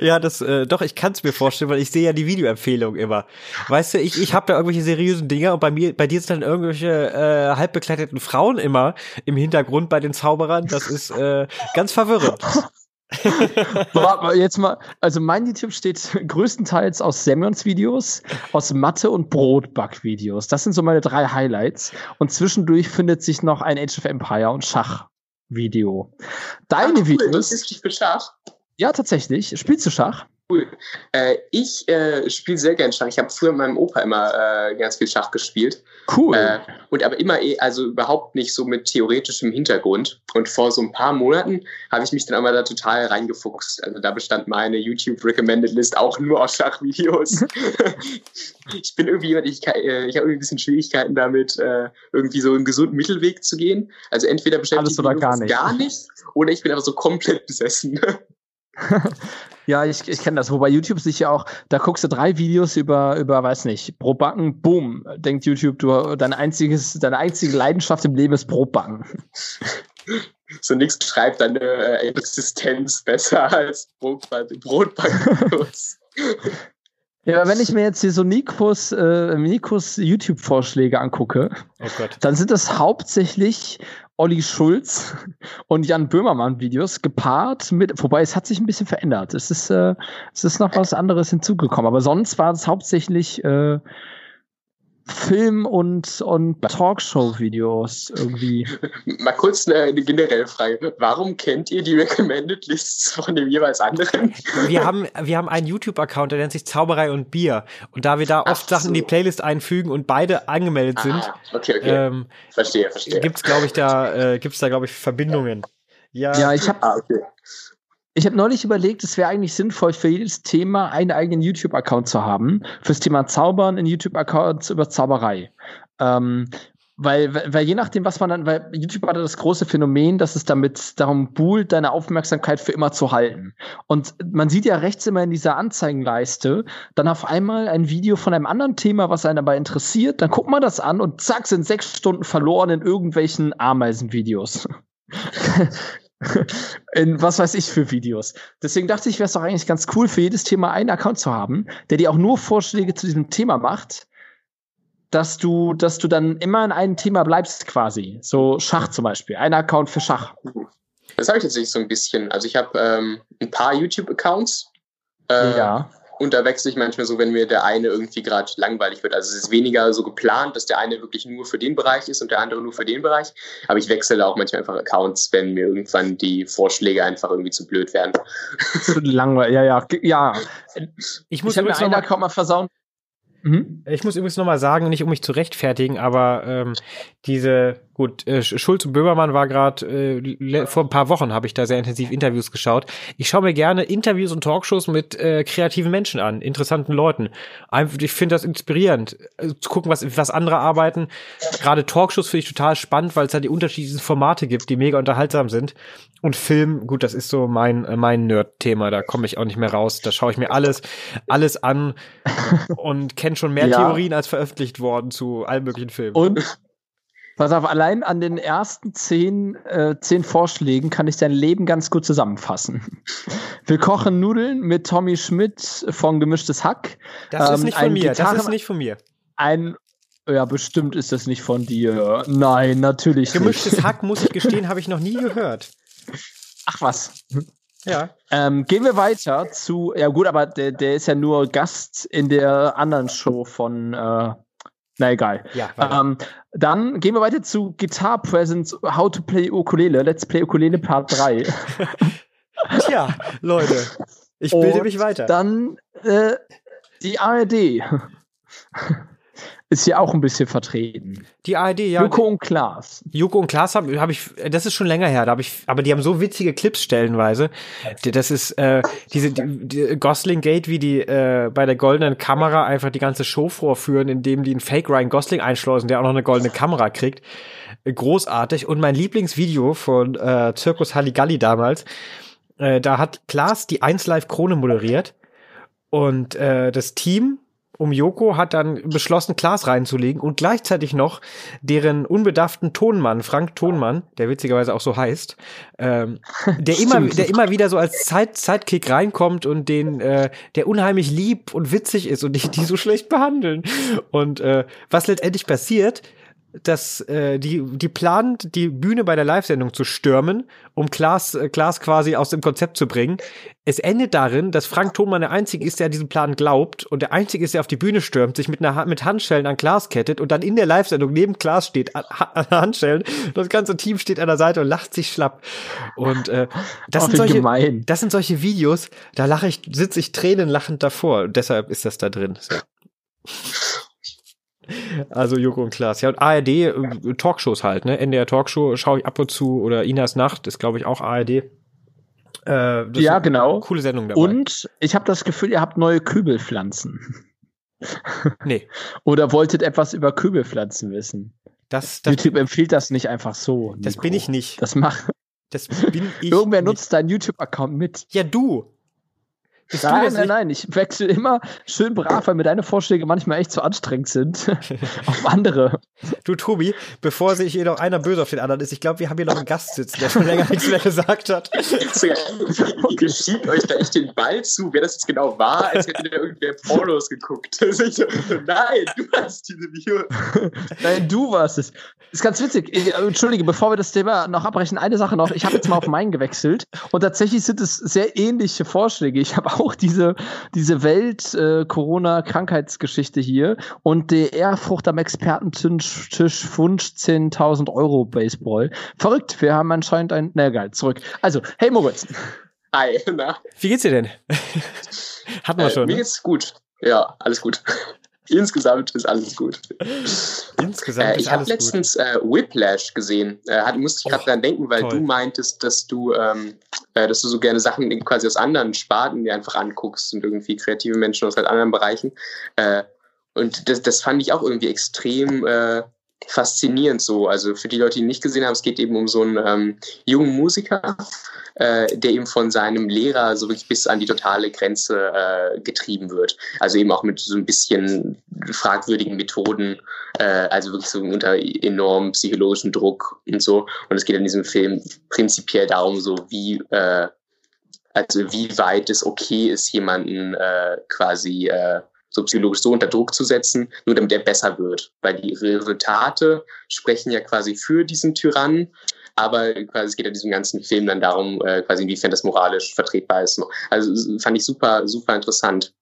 Ja, das äh, doch, ich kann es mir vorstellen, weil ich sehe ja die Videoempfehlung immer. Weißt du, ich, ich habe da irgendwelche seriösen Dinger und bei mir, bei dir sind dann irgendwelche äh, halbbekleideten Frauen immer im Hintergrund bei den Zauberern. Das ist äh, ganz verwirrend. Warte mal, jetzt mal, also mein YouTube steht größtenteils aus Semyons-Videos, aus Mathe- und Brotback-Videos. Das sind so meine drei Highlights. Und zwischendurch findet sich noch ein Age of Empire und Schach-Video. Deine Ach, cool, Videos. Das ist für Schach. Ja, tatsächlich. Spielst du Schach? Cool. Äh, ich äh, spiele sehr gern Schach. Ich habe früher mit meinem Opa immer äh, ganz viel Schach gespielt. Cool. Äh, und aber immer eh, also überhaupt nicht so mit theoretischem Hintergrund. Und vor so ein paar Monaten habe ich mich dann aber da total reingefuchst. Also da bestand meine YouTube Recommended List auch nur aus Schachvideos. ich bin irgendwie jemand, ich, äh, ich habe irgendwie ein bisschen Schwierigkeiten damit, äh, irgendwie so einen gesunden Mittelweg zu gehen. Also entweder beschäftigt mich gar nicht. gar nicht oder ich bin einfach so komplett besessen. ja, ich, ich kenne das. Wobei YouTube sich ja auch, da guckst du drei Videos über, über, weiß nicht, Brotbacken, boom, denkt YouTube, du, dein einziges, deine einzige Leidenschaft im Leben ist Brotbacken. So nichts schreibt deine äh, Existenz besser als Brotbacken. Ja, aber wenn ich mir jetzt hier so Nikos, äh, Nikos YouTube-Vorschläge angucke, oh dann sind das hauptsächlich Olli Schulz und Jan Böhmermann Videos gepaart mit, wobei es hat sich ein bisschen verändert. Es ist, äh, es ist noch was anderes hinzugekommen. Aber sonst war es hauptsächlich äh, Film- und, und Talkshow-Videos irgendwie. Mal kurz eine, eine, generelle Frage. Warum kennt ihr die Recommended Lists von dem jeweils anderen? Wir haben, wir haben einen YouTube-Account, der nennt sich Zauberei und Bier. Und da wir da oft Ach Sachen so. in die Playlist einfügen und beide angemeldet sind, ah, okay, okay. Ähm, verstehe, verstehe. Gibt's, glaube ich, da, äh, gibt's da, glaube ich, Verbindungen. Ja, ja ich habe ah, okay. Ich habe neulich überlegt, es wäre eigentlich sinnvoll, für jedes Thema einen eigenen YouTube-Account zu haben. Fürs Thema Zaubern einen YouTube-Account über Zauberei. Ähm, weil, weil je nachdem, was man dann, weil YouTube hatte das große Phänomen, dass es damit darum buhlt, deine Aufmerksamkeit für immer zu halten. Und man sieht ja rechts immer in dieser Anzeigenleiste dann auf einmal ein Video von einem anderen Thema, was einen dabei interessiert. Dann guckt man das an und zack, sind sechs Stunden verloren in irgendwelchen Ameisenvideos. in was weiß ich für Videos. Deswegen dachte ich, wäre es doch eigentlich ganz cool, für jedes Thema einen Account zu haben, der dir auch nur Vorschläge zu diesem Thema macht, dass du, dass du dann immer in einem Thema bleibst quasi. So Schach zum Beispiel. Ein Account für Schach. Das habe ich tatsächlich so ein bisschen. Also ich habe ähm, ein paar YouTube-Accounts. Äh, ja. Und da wechsle ich manchmal so, wenn mir der eine irgendwie gerade langweilig wird. Also es ist weniger so geplant, dass der eine wirklich nur für den Bereich ist und der andere nur für den Bereich. Aber ich wechsle auch manchmal einfach Accounts, wenn mir irgendwann die Vorschläge einfach irgendwie zu blöd werden. Zu langweilig, ja, ja, ja. Ich muss ich mir einen Account mal versauen. Mhm. Ich muss übrigens nochmal sagen, nicht um mich zu rechtfertigen, aber ähm, diese, gut, äh, Schulz und Böhmermann war gerade, äh, vor ein paar Wochen habe ich da sehr intensiv Interviews geschaut. Ich schaue mir gerne Interviews und Talkshows mit äh, kreativen Menschen an, interessanten Leuten. Einfach, ich finde das inspirierend, äh, zu gucken, was, was andere arbeiten. Gerade Talkshows finde ich total spannend, weil es da die unterschiedlichen Formate gibt, die mega unterhaltsam sind. Und Film, gut, das ist so mein, äh, mein Nerd-Thema, da komme ich auch nicht mehr raus. Da schaue ich mir alles, alles an und kenne schon mehr ja. Theorien als veröffentlicht worden zu allen möglichen Filmen. Und pass auf, allein an den ersten zehn, äh, zehn Vorschlägen kann ich dein Leben ganz gut zusammenfassen. Wir kochen Nudeln mit Tommy Schmidt von Gemischtes Hack. Das ähm, ist nicht von mir, Gitarren, das ist nicht von mir. Ein ja, bestimmt ist das nicht von dir. Nein, natürlich Gemischtes nicht. Hack, muss ich gestehen, habe ich noch nie gehört. Ach was. Ja. Ähm, gehen wir weiter zu, ja gut, aber der, der ist ja nur Gast in der anderen Show von, äh, na egal. Ja, ähm, dann gehen wir weiter zu Guitar Presents, How to Play Ukulele, Let's Play Ukulele Part 3. Tja, Leute, ich bilde Und mich weiter. Dann äh, die ARD ist ja auch ein bisschen vertreten. Die ARD, ja. Joko und Klaas. Joko und Klaas habe hab ich, das ist schon länger her, da habe ich, aber die haben so witzige Clips stellenweise. Das ist äh, diese die, die Gosling Gate, wie die äh, bei der goldenen Kamera einfach die ganze Show vorführen, indem die einen Fake Ryan Gosling einschleusen, der auch noch eine goldene Kamera kriegt. Großartig. Und mein Lieblingsvideo von äh, Zirkus Halligalli damals, äh, da hat Klaas die 1 Live Krone moderiert und äh, das Team um Joko hat dann beschlossen, Klaas reinzulegen und gleichzeitig noch deren unbedarften Tonmann, Frank Tonmann, der witzigerweise auch so heißt, ähm, der immer, der immer wieder so als Zeit, Sidekick reinkommt und den, äh, der unheimlich lieb und witzig ist und die, die so schlecht behandeln. Und äh, was letztendlich passiert, dass äh, die die plant die Bühne bei der Live-Sendung zu stürmen, um Klaas äh, Klaas quasi aus dem Konzept zu bringen. Es endet darin, dass Frank Thomann der einzige ist, der diesen Plan glaubt und der einzige ist, der auf die Bühne stürmt, sich mit einer mit Handschellen an Klaas kettet und dann in der Live-Sendung neben Klaas steht an, an Handschellen. Das ganze Team steht an der Seite und lacht sich schlapp. Und äh, das oh, sind solche gemein. das sind solche Videos, da lache ich sitze ich tränenlachend davor und deshalb ist das da drin. So. Also Joko und Klaas. Ja, und ARD, äh, Talkshows halt, ne? NDR Talkshow schaue ich ab und zu oder Inas Nacht ist, glaube ich, auch ARD. Äh, ja, genau. Coole Sendung dabei. Und ich habe das Gefühl, ihr habt neue Kübelpflanzen. Nee. Oder wolltet etwas über Kübelpflanzen wissen? Das, das, YouTube empfiehlt das nicht einfach so. Nico. Das bin ich nicht. Das macht. Das bin ich. Irgendwer nicht. nutzt deinen YouTube-Account mit. Ja, du. Bist nein, nein, nein, ich wechsle immer schön brav, weil mir deine Vorschläge manchmal echt zu anstrengend sind. auf andere. Du, Tobi, bevor sich hier noch einer böse auf den anderen ist, ich glaube, wir haben hier noch einen Gast sitzen, der schon länger nichts mehr gesagt hat. Ihr schiebt euch da echt den Ball zu, wer das jetzt genau war, als hätte ihr irgendwer Pornos geguckt. nein, du hast diese Video. nein, du warst es. Ist ganz witzig. Ich, äh, Entschuldige, bevor wir das Thema noch abbrechen, eine Sache noch. Ich habe jetzt mal auf meinen gewechselt und tatsächlich sind es sehr ähnliche Vorschläge. Ich habe auch diese, diese Welt-Corona-Krankheitsgeschichte äh, hier und der Ehrfurcht am Expertentisch Wunsch 10.000 Euro Baseball. Verrückt, wir haben anscheinend ein, na egal, zurück. Also, hey Moritz. Hi, na. Wie geht's dir denn? Hatten wir äh, schon. Mir ne? geht's gut. Ja, alles gut. Insgesamt ist alles gut. Insgesamt äh, ich habe letztens äh, Whiplash gesehen. Äh, hat, musste ich gerade dran denken, weil toll. du meintest, dass du, ähm, äh, dass du so gerne Sachen quasi aus anderen Sparten dir einfach anguckst und irgendwie kreative Menschen aus halt anderen Bereichen. Äh, und das, das fand ich auch irgendwie extrem äh, faszinierend so. Also für die Leute, die ihn nicht gesehen haben, es geht eben um so einen ähm, jungen Musiker, äh, der eben von seinem Lehrer so wirklich bis an die totale Grenze äh, getrieben wird. Also eben auch mit so ein bisschen fragwürdigen Methoden, äh, also wirklich so unter enorm psychologischen Druck und so. Und es geht in diesem Film prinzipiell darum, so wie äh, also wie weit es okay ist, jemanden äh, quasi äh, so psychologisch so unter Druck zu setzen, nur damit er besser wird. Weil die Resultate sprechen ja quasi für diesen Tyrannen, aber quasi es geht in diesem ganzen Film dann darum, äh, quasi inwiefern das moralisch vertretbar ist. Also fand ich super, super interessant.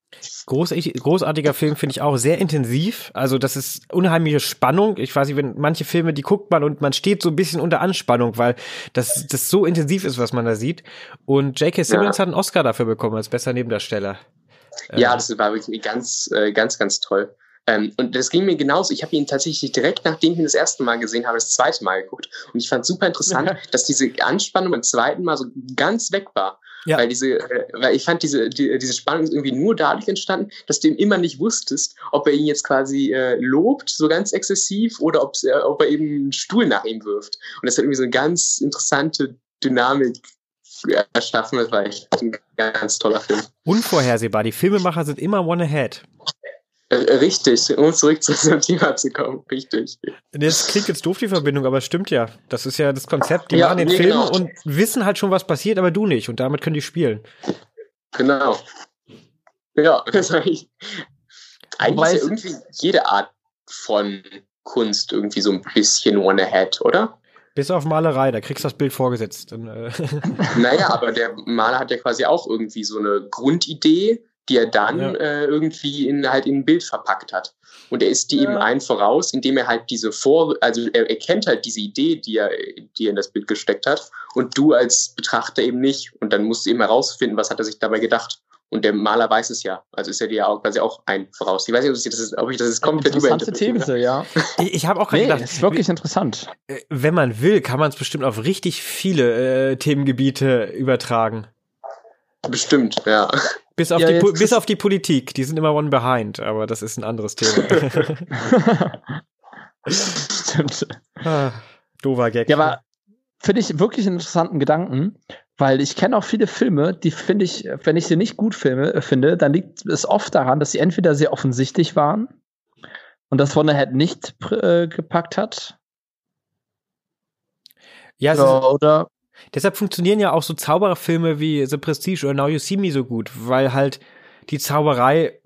Großartig, großartiger Film finde ich auch sehr intensiv. Also das ist unheimliche Spannung. Ich weiß nicht, wenn manche Filme, die guckt man und man steht so ein bisschen unter Anspannung, weil das, das so intensiv ist, was man da sieht. Und J.K. Simmons ja. hat einen Oscar dafür bekommen als bester Nebendarsteller. Ja, das war wirklich ganz, äh, ganz, ganz toll. Ähm, und das ging mir genauso. Ich habe ihn tatsächlich direkt, nachdem ich ihn das erste Mal gesehen habe, das zweite Mal geguckt. Und ich fand super interessant, dass diese Anspannung beim zweiten Mal so ganz weg war. Ja. Weil diese, äh, weil ich fand diese, die, diese Spannung ist irgendwie nur dadurch entstanden, dass du ihm immer nicht wusstest, ob er ihn jetzt quasi äh, lobt, so ganz exzessiv, oder äh, ob er eben einen Stuhl nach ihm wirft. Und das hat irgendwie so eine ganz interessante Dynamik erschaffen. Das war echt ein ganz toller Film. Unvorhersehbar. Die Filmemacher sind immer one ahead. Äh, richtig, um zurück zu diesem Thema zu kommen, richtig. Das klingt jetzt doof, die Verbindung, aber es stimmt ja. Das ist ja das Konzept. Die ja, machen den nee, Film genau. und wissen halt schon, was passiert, aber du nicht. Und damit können die spielen. Genau. Ja, das eigentlich, eigentlich ist ja irgendwie jede Art von Kunst irgendwie so ein bisschen one ahead, oder? Bis auf Malerei, da kriegst du das Bild vorgesetzt. Äh. Naja, aber der Maler hat ja quasi auch irgendwie so eine Grundidee, die er dann ja. äh, irgendwie in halt in ein Bild verpackt hat. Und er ist die ja. eben ein voraus, indem er halt diese Vor, also er erkennt halt diese Idee, die er, die er in das Bild gesteckt hat, und du als Betrachter eben nicht. Und dann musst du eben herausfinden, was hat er sich dabei gedacht. Und der Maler weiß es ja. Also ist er dir auch quasi auch ein voraus. Ich weiß nicht, ob, das ist, ob ich das ist komplett Interessante These, ja. Ich, ich habe auch nee, gedacht, ist wirklich interessant. Äh, wenn man will, kann man es bestimmt auf richtig viele äh, Themengebiete übertragen. Bestimmt, ja. Bis auf, ja, die, bis auf die Politik, die sind immer one behind, aber das ist ein anderes Thema. Stimmt. Ah, doofer Gag. Ja, aber finde ich wirklich einen interessanten Gedanken, weil ich kenne auch viele Filme, die finde ich, wenn ich sie nicht gut filme, äh, finde, dann liegt es oft daran, dass sie entweder sehr offensichtlich waren und das Wonder Head nicht äh, gepackt hat. Ja, oder, oder deshalb funktionieren ja auch so Zaubererfilme wie The Prestige oder Now You See Me so gut, weil halt die Zauberei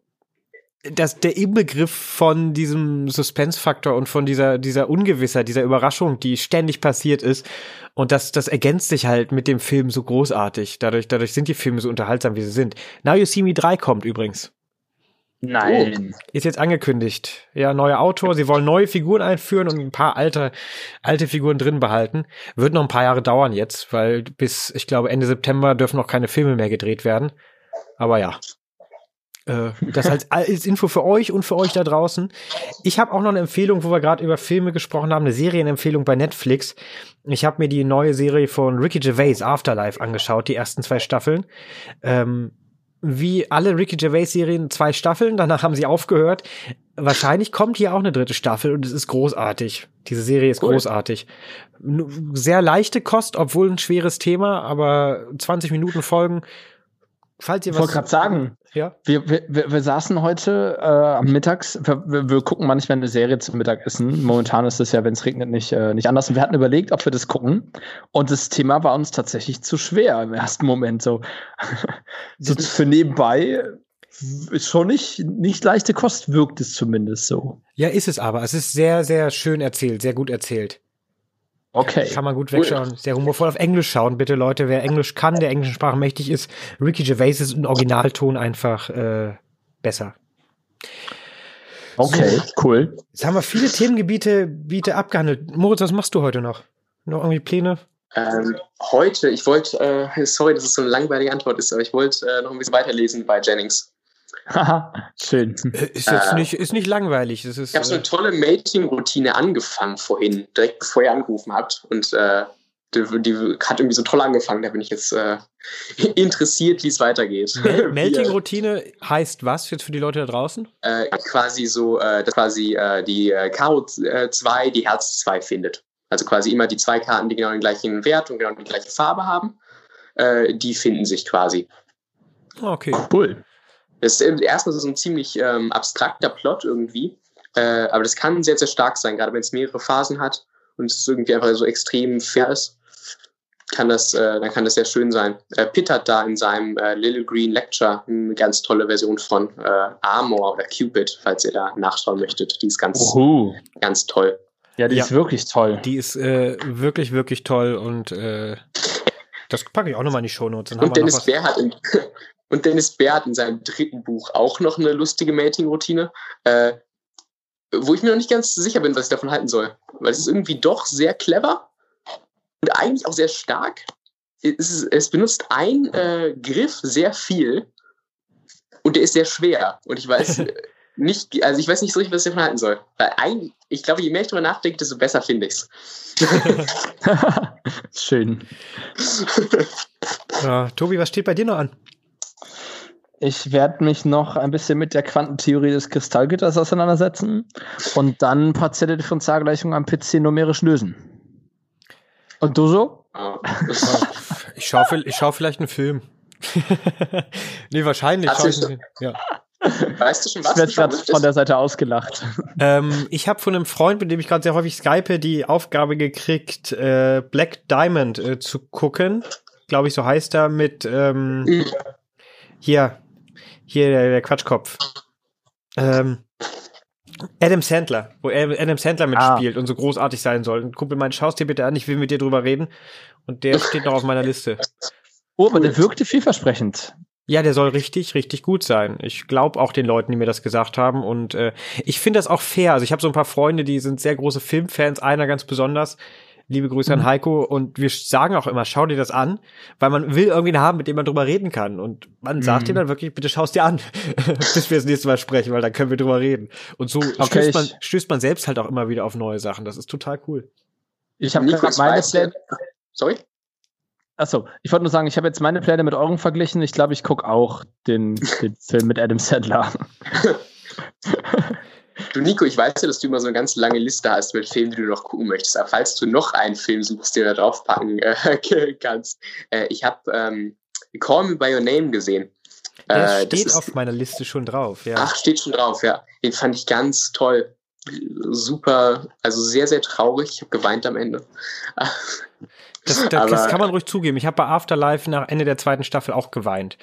das, der Inbegriff von diesem Suspense-Faktor und von dieser, dieser Ungewissheit, dieser Überraschung, die ständig passiert ist. Und das, das ergänzt sich halt mit dem Film so großartig. Dadurch, dadurch sind die Filme so unterhaltsam, wie sie sind. Now You See Me 3 kommt übrigens. Nein. Oh, ist jetzt angekündigt. Ja, neuer Autor. Sie wollen neue Figuren einführen und ein paar alte, alte Figuren drin behalten. Wird noch ein paar Jahre dauern jetzt, weil bis, ich glaube, Ende September dürfen noch keine Filme mehr gedreht werden. Aber ja, äh, das als, als Info für euch und für euch da draußen. Ich habe auch noch eine Empfehlung, wo wir gerade über Filme gesprochen haben, eine Serienempfehlung bei Netflix. Ich habe mir die neue Serie von Ricky Gervais, Afterlife, angeschaut, die ersten zwei Staffeln. Ähm, wie alle Ricky Gervais-Serien zwei Staffeln, danach haben sie aufgehört. Wahrscheinlich kommt hier auch eine dritte Staffel und es ist großartig. Diese Serie ist cool. großartig. Sehr leichte Kost, obwohl ein schweres Thema, aber 20 Minuten Folgen Falls ihr was. Ich wollte gerade sagen, ja? wir, wir, wir, saßen heute äh, am Mittags, wir, wir, gucken manchmal eine Serie zum Mittagessen. Momentan ist es ja, wenn es regnet, nicht, äh, nicht anders. Und wir hatten überlegt, ob wir das gucken. Und das Thema war uns tatsächlich zu schwer im ersten Moment. So, so für nebenbei ist schon nicht, nicht leichte Kost, wirkt es zumindest so. Ja, ist es aber. Es ist sehr, sehr schön erzählt, sehr gut erzählt. Okay. Kann man gut wegschauen. Sehr humorvoll auf Englisch schauen, bitte Leute. Wer Englisch kann, der englischen Sprache mächtig ist, Ricky Gervais ist im Originalton einfach äh, besser. Okay, so. cool. Jetzt haben wir viele Themengebiete Biete abgehandelt. Moritz, was machst du heute noch? Noch irgendwie Pläne? Ähm, heute, ich wollte, äh, sorry, dass es so eine langweilige Antwort ist, aber ich wollte äh, noch ein bisschen weiterlesen bei Jennings. Haha, schön. Äh, ist jetzt äh, nicht, ist nicht langweilig. Das ist, ich habe so eine äh, tolle Mating-Routine angefangen vorhin, direkt bevor ihr angerufen habt. Und äh, die, die, hat irgendwie so toll angefangen. Da bin ich jetzt äh, interessiert, wie es weitergeht. Melting-Routine heißt was jetzt für die Leute da draußen? Äh, quasi so, äh, dass quasi äh, die äh, Karo 2 die Herz 2 findet. Also quasi immer die zwei Karten, die genau den gleichen Wert und genau die gleiche Farbe haben, äh, die finden sich quasi. Okay. Cool. Das ist erstmal so ein ziemlich ähm, abstrakter Plot irgendwie. Äh, aber das kann sehr, sehr stark sein, gerade wenn es mehrere Phasen hat und es irgendwie einfach so extrem fair ist kann das, äh, dann kann das sehr schön sein. Äh, Pitt hat da in seinem äh, Little Green Lecture eine ganz tolle Version von äh, Armor oder Cupid, falls ihr da nachschauen möchtet. Die ist ganz, Uhu. ganz toll. Ja, die ja, ist wirklich toll. Die ist äh, wirklich, wirklich toll und äh, das packe ich auch nochmal in die Shownotes. Und Dennis, Bär hat in, und Dennis Bär hat in seinem dritten Buch auch noch eine lustige Mating-Routine, äh, wo ich mir noch nicht ganz sicher bin, was ich davon halten soll. Weil es ist irgendwie doch sehr clever und eigentlich auch sehr stark. Es, es benutzt ein äh, Griff sehr viel und der ist sehr schwer. Und ich weiß nicht, also ich weiß nicht so richtig, was ich davon halten soll. Weil ein, ich glaube, je mehr ich darüber nachdenke, desto besser finde ich es. Schön. ja, Tobi, was steht bei dir noch an? Ich werde mich noch ein bisschen mit der Quantentheorie des Kristallgitters auseinandersetzen und dann ein paar Differentialgleichungen am PC numerisch lösen. Und du so? ich schaue ich schau vielleicht einen Film. nee, wahrscheinlich. Schau ich ja. Weißt du schon was? Ich werde gerade von der Seite ausgelacht. Ähm, ich habe von einem Freund, mit dem ich gerade sehr häufig skype, die Aufgabe gekriegt, äh, Black Diamond äh, zu gucken. Glaube ich, so heißt er mit ähm, hier, hier der, der Quatschkopf. Ähm, Adam Sandler, wo Adam Sandler mitspielt ah. und so großartig sein soll. Ein Kumpel meint, schaust dir bitte an, ich will mit dir drüber reden. Und der steht noch auf meiner Liste. Oh, aber der wirkte vielversprechend. Ja, der soll richtig, richtig gut sein. Ich glaube auch den Leuten, die mir das gesagt haben. Und äh, ich finde das auch fair. Also ich habe so ein paar Freunde, die sind sehr große Filmfans, einer ganz besonders. Liebe Grüße mhm. an Heiko. Und wir sagen auch immer, schau dir das an, weil man will irgendwie einen haben, mit dem man drüber reden kann. Und man mhm. sagt dir dann wirklich, bitte schau es dir an, bis wir das nächste Mal sprechen, weil dann können wir drüber reden. Und so okay, stößt, man, stößt man selbst halt auch immer wieder auf neue Sachen. Das ist total cool. Ich habe gerade meine Pläne. Sorry? Achso, ich wollte nur sagen, ich habe jetzt meine Pläne mit euren verglichen. Ich glaube, ich gucke auch den, den Film mit Adam Sandler. Du, Nico, ich weiß ja, dass du immer so eine ganz lange Liste hast mit Filmen, die du noch gucken möchtest. Aber falls du noch einen Film suchst, den du da draufpacken äh, kannst. Äh, ich habe ähm, Call Me By Your Name gesehen. Der äh, steht ist, auf meiner Liste schon drauf, ja. Ach, steht schon drauf, ja. Den fand ich ganz toll. Super, also sehr, sehr traurig. Ich habe geweint am Ende. Das, das, das, kann man ruhig zugeben. Ich habe bei Afterlife nach Ende der zweiten Staffel auch geweint.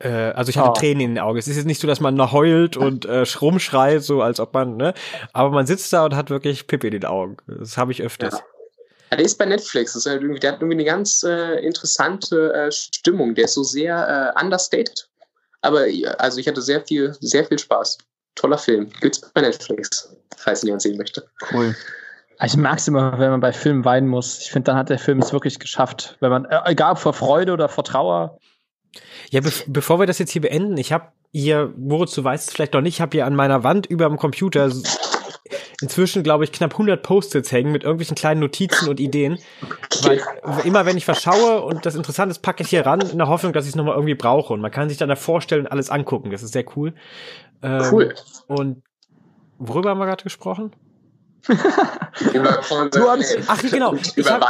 Äh, also ich hatte oh. Tränen in den Augen. Es ist jetzt nicht so, dass man noch heult und äh, rumschreit, so als ob man, ne? Aber man sitzt da und hat wirklich Pippi in den Augen. Das habe ich öfters. Ja. Ja, der ist bei Netflix. Das ist halt irgendwie, der hat irgendwie eine ganz äh, interessante äh, Stimmung. Der ist so sehr äh, understated. Aber also ich hatte sehr viel, sehr viel Spaß. Toller Film. Gibt's bei Netflix, falls jemand sehen möchte. Cool. Ich mag es immer, wenn man bei Filmen weinen muss. Ich finde, dann hat der Film es wirklich geschafft. Wenn man, äh, egal vor Freude oder vor Trauer. Ja, be bevor wir das jetzt hier beenden, ich habe hier, Moritz, du weißt es vielleicht noch nicht, ich habe hier an meiner Wand über dem Computer inzwischen, glaube ich, knapp 100 Post-its hängen mit irgendwelchen kleinen Notizen und Ideen. Weil immer, wenn ich verschaue und das interessant ist, packe ich hier ran in der Hoffnung, dass ich es nochmal irgendwie brauche. Und man kann sich dann da vorstellen und alles angucken. Das ist sehr cool. Ähm, cool. Und worüber haben wir gerade gesprochen? Über du hast, ach genau. Ich habe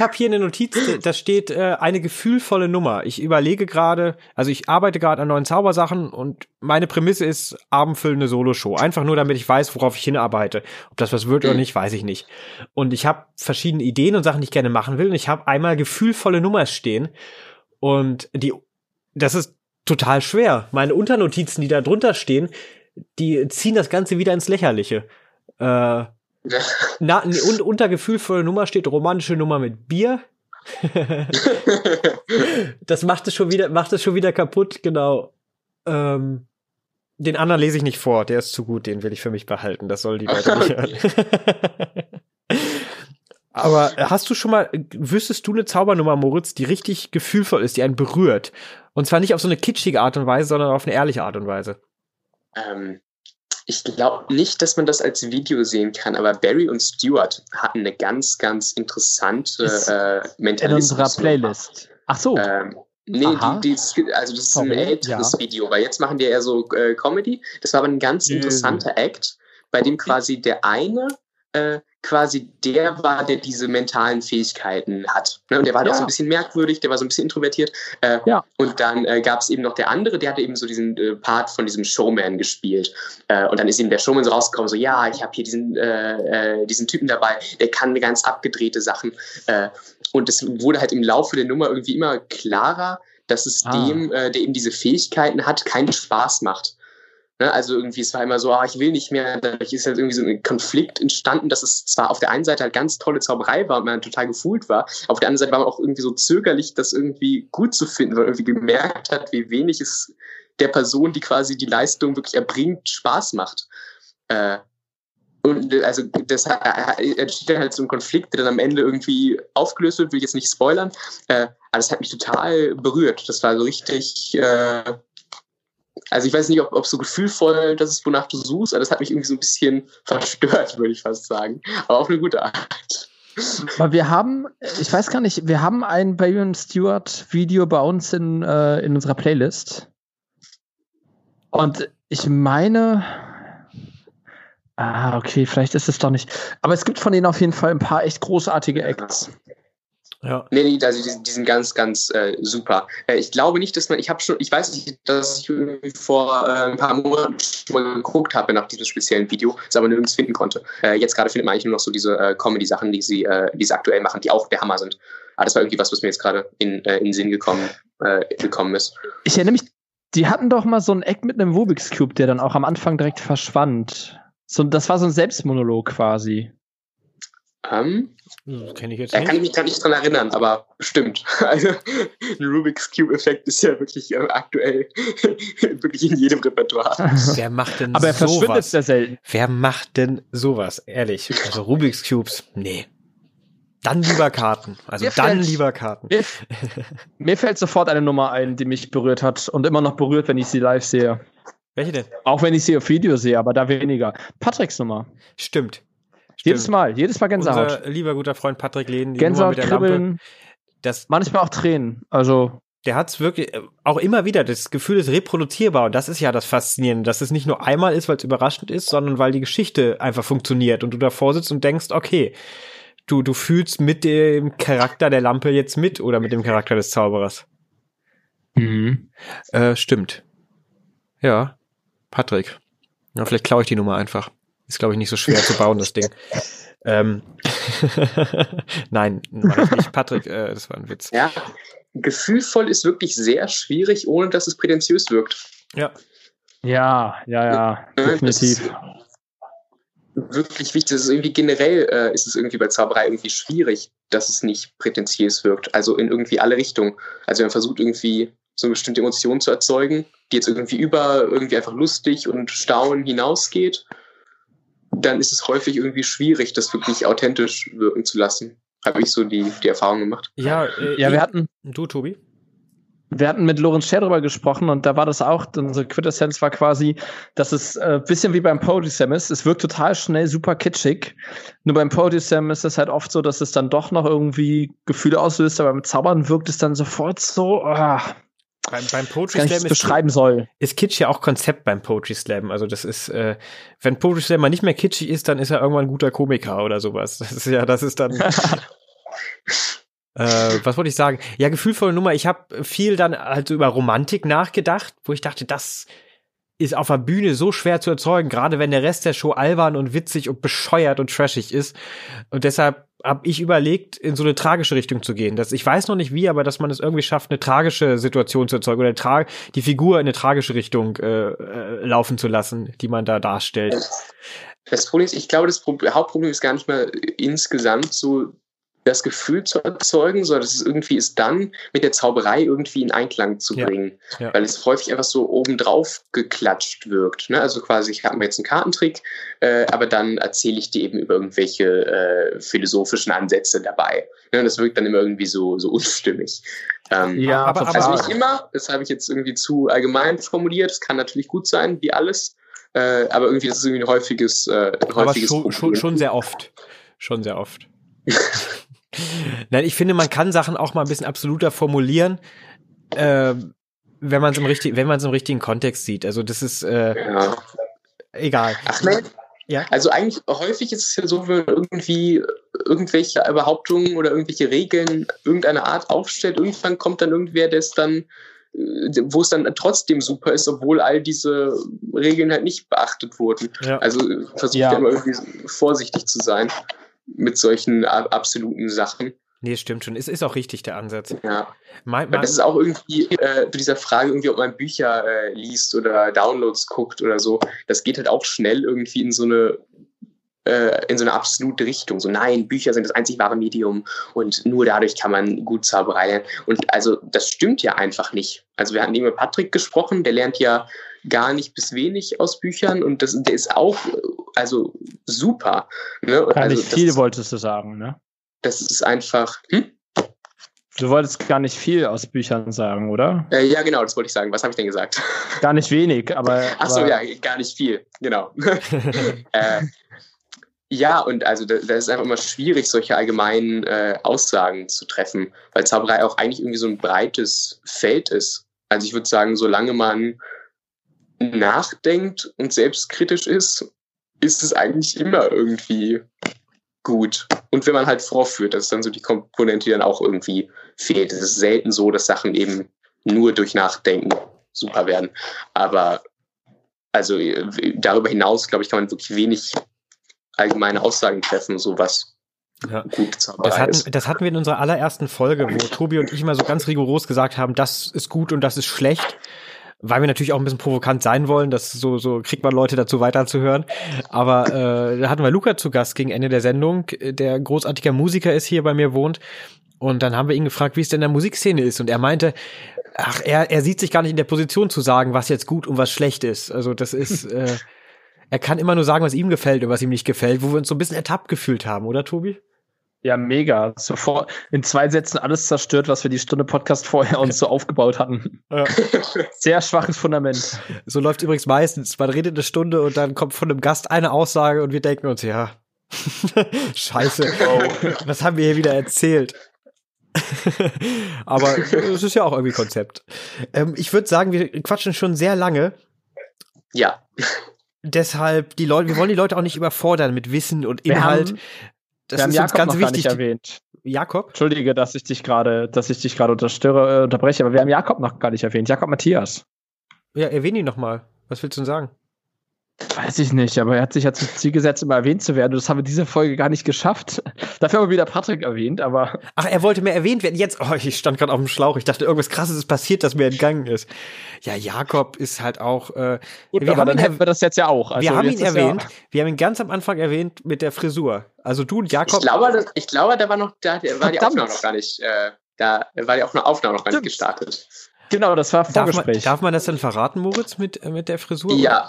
hab hier eine Notiz, da steht äh, eine gefühlvolle Nummer. Ich überlege gerade, also ich arbeite gerade an neuen Zaubersachen und meine Prämisse ist abendfüllende Soloshow. Einfach nur, damit ich weiß, worauf ich hinarbeite. Ob das was wird oder nicht, weiß ich nicht. Und ich habe verschiedene Ideen und Sachen, die ich gerne machen will. Und ich habe einmal gefühlvolle Nummer stehen. Und die, das ist total schwer. Meine Unternotizen, die da drunter stehen, die ziehen das Ganze wieder ins Lächerliche. Äh, na, und unter gefühlvolle Nummer steht romantische Nummer mit Bier. das macht es schon wieder, macht es schon wieder kaputt, genau. Ähm, den anderen lese ich nicht vor, der ist zu gut, den will ich für mich behalten. Das soll die Leute nicht hören. Aber hast du schon mal, wüsstest du eine Zaubernummer, Moritz, die richtig gefühlvoll ist, die einen berührt? Und zwar nicht auf so eine kitschige Art und Weise, sondern auf eine ehrliche Art und Weise. Ähm, Ich glaube nicht, dass man das als Video sehen kann, aber Barry und Stuart hatten eine ganz, ganz interessante äh, Mentalismus. In unserer Playlist. Ach so. Ähm, Nee, die, die, also das ist Sorry, ein älteres ja. Video, weil jetzt machen die eher so äh, Comedy. Das war aber ein ganz interessanter Act, bei dem quasi der eine äh, quasi der war, der diese mentalen Fähigkeiten hat. Ne? Und der war halt ja. auch so ein bisschen merkwürdig, der war so ein bisschen introvertiert. Äh, ja. Und dann äh, gab es eben noch der andere, der hatte eben so diesen äh, Part von diesem Showman gespielt. Äh, und dann ist eben der Showman so rausgekommen, so ja, ich habe hier diesen, äh, äh, diesen Typen dabei, der kann ganz abgedrehte Sachen. und es wurde halt im Laufe der Nummer irgendwie immer klarer, dass es ah. dem, der eben diese Fähigkeiten hat, keinen Spaß macht. Ne, also irgendwie, es war immer so, ah, ich will nicht mehr. Dadurch ist halt irgendwie so ein Konflikt entstanden, dass es zwar auf der einen Seite halt ganz tolle Zauberei war und man total gefühlt war, auf der anderen Seite war man auch irgendwie so zögerlich, das irgendwie gut zu finden, weil man irgendwie gemerkt hat, wie wenig es der Person, die quasi die Leistung wirklich erbringt, Spaß macht. Äh, und also das entsteht dann halt so ein Konflikt, der dann am Ende irgendwie aufgelöst wird, will ich jetzt nicht spoilern. Äh, aber das hat mich total berührt. Das war so richtig, äh, also ich weiß nicht, ob, ob so gefühlvoll das ist, wonach du suchst, aber das hat mich irgendwie so ein bisschen verstört, würde ich fast sagen. Aber auf eine gute Art. Aber wir haben, ich weiß gar nicht, wir haben ein Bayon Stewart Video bei uns in, äh, in unserer Playlist. Und ich meine, ah, okay, vielleicht ist es doch nicht. Aber es gibt von denen auf jeden Fall ein paar echt großartige Acts. Ja. Nee, nee, also die, die sind ganz, ganz äh, super. Äh, ich glaube nicht, dass man, ich habe schon, ich weiß nicht, dass ich vor äh, ein paar Monaten schon mal geguckt habe nach diesem speziellen Video, es aber nirgends finden konnte. Äh, jetzt gerade findet man eigentlich nur noch so diese äh, Comedy-Sachen, die sie, äh, die sie aktuell machen, die auch der Hammer sind. Aber das war irgendwie was, was mir jetzt gerade in, in den Sinn gekommen, gekommen ist. Ich erinnere mich, die hatten doch mal so ein Eck mit einem Rubik's Cube, der dann auch am Anfang direkt verschwand. So, das war so ein Selbstmonolog quasi. Ähm, hm, Kenne ich jetzt da nicht. kann ich mich gar nicht dran erinnern, aber bestimmt. Also ein Rubik's Cube-Effekt ist ja wirklich äh, aktuell wirklich in jedem Repertoire. Wer macht denn aber er sowas? verschwindet sehr selten. Wer macht denn sowas? Ehrlich. Also Rubik's Cubes, nee. Dann lieber Karten. Also mir dann fällt, lieber Karten. Mir, mir fällt sofort eine Nummer ein, die mich berührt hat und immer noch berührt, wenn ich sie live sehe. Welche denn? Auch wenn ich sie auf Video sehe, aber da weniger. Patricks Nummer. Stimmt. Jedes Mal, jedes Mal Gänsehaut. Unser lieber guter Freund Patrick Lehn, die Gänsehaut, Nummer mit der Kribbeln, Lampe. Das, manchmal auch Tränen. Also der hat es wirklich äh, auch immer wieder, das Gefühl ist reproduzierbar und das ist ja das Faszinierende, dass es nicht nur einmal ist, weil es überraschend ist, sondern weil die Geschichte einfach funktioniert und du davor sitzt und denkst, okay, du, du fühlst mit dem Charakter der Lampe jetzt mit oder mit dem Charakter des Zauberers. Mhm. Äh, stimmt. Ja, Patrick. Ja, vielleicht klaue ich die Nummer einfach. Ist, glaube ich, nicht so schwer zu bauen, das Ding. Ähm, Nein, war nicht. Patrick, äh, das war ein Witz. Ja, gefühlvoll ist wirklich sehr schwierig, ohne dass es prätentiös wirkt. Ja. Ja, ja, ja, definitiv. Wirklich wichtig. Das ist irgendwie generell äh, ist es irgendwie bei Zauberei irgendwie schwierig, dass es nicht prätentiös wirkt. Also in irgendwie alle Richtungen. Also man versucht irgendwie so eine bestimmte Emotion zu erzeugen, die jetzt irgendwie über irgendwie einfach lustig und staunen hinausgeht dann ist es häufig irgendwie schwierig, das wirklich authentisch wirken zu lassen. Habe ich so die, die Erfahrung gemacht. Ja, äh, ja, wir hatten. Du, Tobi? Wir hatten mit Lorenz Scher drüber gesprochen und da war das auch, unsere Quintessenz war quasi, dass es äh, bisschen wie beim Poetry Slam ist. Es wirkt total schnell, super kitschig. Nur beim Poetry Slam ist es halt oft so, dass es dann doch noch irgendwie Gefühle auslöst, aber beim Zaubern wirkt es dann sofort so, ah, beim, beim Poetry Slam ist, beschreiben soll. ist Kitsch ja auch Konzept beim Poetry Slam. Also das ist, äh, wenn Poetry Slam mal nicht mehr kitschig ist, dann ist er irgendwann ein guter Komiker oder sowas. Das ist ja, das ist dann. äh, was wollte ich sagen? Ja, gefühlvolle Nummer. Ich habe viel dann halt so über Romantik nachgedacht, wo ich dachte, das ist auf der Bühne so schwer zu erzeugen, gerade wenn der Rest der Show albern und witzig und bescheuert und trashig ist. Und deshalb habe ich überlegt, in so eine tragische Richtung zu gehen. Das, ich weiß noch nicht wie, aber dass man es irgendwie schafft, eine tragische Situation zu erzeugen oder die Figur in eine tragische Richtung äh, äh, laufen zu lassen, die man da darstellt. Das Problem ist, ich glaube, das Hauptproblem ist gar nicht mal insgesamt so das Gefühl zu erzeugen, sondern dass es irgendwie ist dann mit der Zauberei irgendwie in Einklang zu bringen. Ja, ja. Weil es häufig einfach so obendrauf geklatscht wirkt. Ne? Also quasi, ich habe mir jetzt einen Kartentrick, äh, aber dann erzähle ich dir eben über irgendwelche äh, philosophischen Ansätze dabei. Ne? Das wirkt dann immer irgendwie so, so unstimmig. Ähm, ja, aber, also nicht immer, das habe ich jetzt irgendwie zu allgemein formuliert. Es kann natürlich gut sein, wie alles. Äh, aber irgendwie, das ist irgendwie ein häufiges, äh, ein häufiges aber schon, schon, schon sehr oft. Schon sehr oft. Nein, ich finde, man kann Sachen auch mal ein bisschen absoluter formulieren, äh, wenn man es im richtigen, wenn man es im richtigen Kontext sieht. Also das ist äh, ja. egal. Ach nein. Ja. Also eigentlich häufig ist es ja so, wenn man irgendwie irgendwelche Behauptungen oder irgendwelche Regeln irgendeiner Art aufstellt, irgendwann kommt dann irgendwer, der es dann äh, wo es dann trotzdem super ist, obwohl all diese Regeln halt nicht beachtet wurden. Ja. Also versucht ja. immer irgendwie vorsichtig zu sein mit solchen absoluten Sachen. Nee, stimmt schon. Es ist auch richtig, der Ansatz. Ja. Mein, mein das ist auch irgendwie äh, zu dieser Frage, irgendwie, ob man Bücher äh, liest oder Downloads guckt oder so. Das geht halt auch schnell irgendwie in so eine äh, in so eine absolute Richtung. So, nein, Bücher sind das einzig wahre Medium und nur dadurch kann man gut Zauberei lernen. Und also, das stimmt ja einfach nicht. Also, wir hatten eben mit Patrick gesprochen, der lernt ja gar nicht bis wenig aus Büchern und das, der ist auch, also super. Ne? Gar also, nicht viel, ist, wolltest du sagen, ne? Das ist einfach. Hm? Du wolltest gar nicht viel aus Büchern sagen, oder? Äh, ja, genau, das wollte ich sagen. Was habe ich denn gesagt? Gar nicht wenig, aber. Ach so, ja, gar nicht viel, genau. äh, ja, und also da, da, ist einfach immer schwierig, solche allgemeinen äh, Aussagen zu treffen, weil Zauberei auch eigentlich irgendwie so ein breites Feld ist. Also ich würde sagen, solange man nachdenkt und selbstkritisch ist, ist es eigentlich immer irgendwie gut. Und wenn man halt vorführt, das ist dann so die Komponente, die dann auch irgendwie fehlt. Es ist selten so, dass Sachen eben nur durch Nachdenken super werden. Aber also darüber hinaus, glaube ich, kann man wirklich wenig allgemeine Aussagen treffen, so was ja. gut das hatten, das hatten wir in unserer allerersten Folge, wo Tobi und ich immer so ganz rigoros gesagt haben, das ist gut und das ist schlecht weil wir natürlich auch ein bisschen provokant sein wollen, das so, so kriegt man Leute dazu weiterzuhören. Aber äh, da hatten wir Luca zu Gast gegen Ende der Sendung, der großartiger Musiker ist, hier bei mir wohnt. Und dann haben wir ihn gefragt, wie es denn in der Musikszene ist. Und er meinte, ach, er, er sieht sich gar nicht in der Position zu sagen, was jetzt gut und was schlecht ist. Also das ist, äh, er kann immer nur sagen, was ihm gefällt und was ihm nicht gefällt, wo wir uns so ein bisschen ertappt gefühlt haben, oder Tobi? Ja, mega. Sofort in zwei Sätzen alles zerstört, was wir die Stunde Podcast vorher uns so aufgebaut hatten. Ja. Sehr schwaches Fundament. So läuft übrigens meistens. Man redet eine Stunde und dann kommt von einem Gast eine Aussage und wir denken uns, ja, scheiße, wow. was haben wir hier wieder erzählt? Aber es ist ja auch irgendwie Konzept. Ähm, ich würde sagen, wir quatschen schon sehr lange. Ja. Deshalb, die Leute, wir wollen die Leute auch nicht überfordern mit Wissen und Inhalt. Das wir ist haben uns ganz wichtig. erwähnt. Jakob? Entschuldige, dass ich dich gerade, dass ich dich gerade unterstöre, äh, unterbreche, aber wir haben Jakob noch gar nicht erwähnt. Jakob Matthias. Ja, erwähne ihn noch mal. Was willst du denn sagen? Weiß ich nicht, aber er hat sich ja zum Ziel gesetzt, immer erwähnt zu werden. Das haben wir diese Folge gar nicht geschafft. Dafür haben wir wieder Patrick erwähnt, aber. Ach, er wollte mehr erwähnt werden. Jetzt, oh, ich stand gerade auf dem Schlauch. Ich dachte, irgendwas krasses ist passiert, das mir entgangen ist. Ja, Jakob ist halt auch. Äh, Gut, wir aber dann hätten wir das jetzt ja auch. Also wir haben ihn erwähnt. Ja wir haben ihn ganz am Anfang erwähnt mit der Frisur. Also du und Jakob. Ich glaube, das, ich glaube, da war noch, da war die Aufnahme noch gar nicht. Äh, da war die Aufnahme noch gar nicht gestartet. Genau, das war Vorgespräch. Darf man, darf man das denn verraten, Moritz, mit, äh, mit der Frisur? Ja.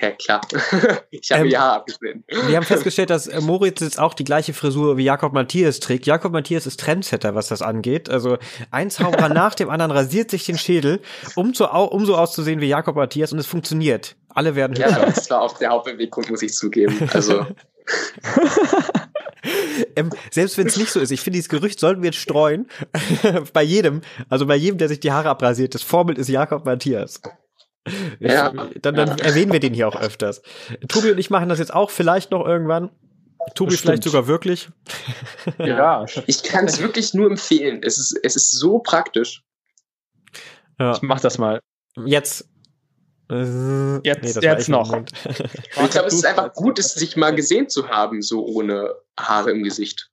Ja, klar. ich habe ähm, die Haare abgeschnitten. Wir haben festgestellt, dass äh, Moritz jetzt auch die gleiche Frisur wie Jakob Matthias trägt. Jakob Matthias ist Trendsetter, was das angeht. Also ein Zauberer nach dem anderen rasiert sich den Schädel, um, zu, um so auszusehen wie Jakob Matthias und es funktioniert. Alle werden hübscher. Ja, das war auch der Hauptbeweggrund, muss ich zugeben. Also. ähm, selbst wenn es nicht so ist, ich finde, dieses Gerücht sollten wir jetzt streuen. bei jedem, also bei jedem, der sich die Haare abrasiert. Das Vorbild ist Jakob Matthias. Ja. Dann, dann ja. erwähnen wir den hier auch öfters. Tobi und ich machen das jetzt auch vielleicht noch irgendwann. Tobi vielleicht sogar wirklich. Ja, ich kann es wirklich nur empfehlen. Es ist, es ist so praktisch. Ja. Ich mach das mal. Jetzt. Äh, jetzt, nee, jetzt noch. ich glaube, es ist einfach gut, es sich mal gesehen zu haben, so ohne Haare im Gesicht.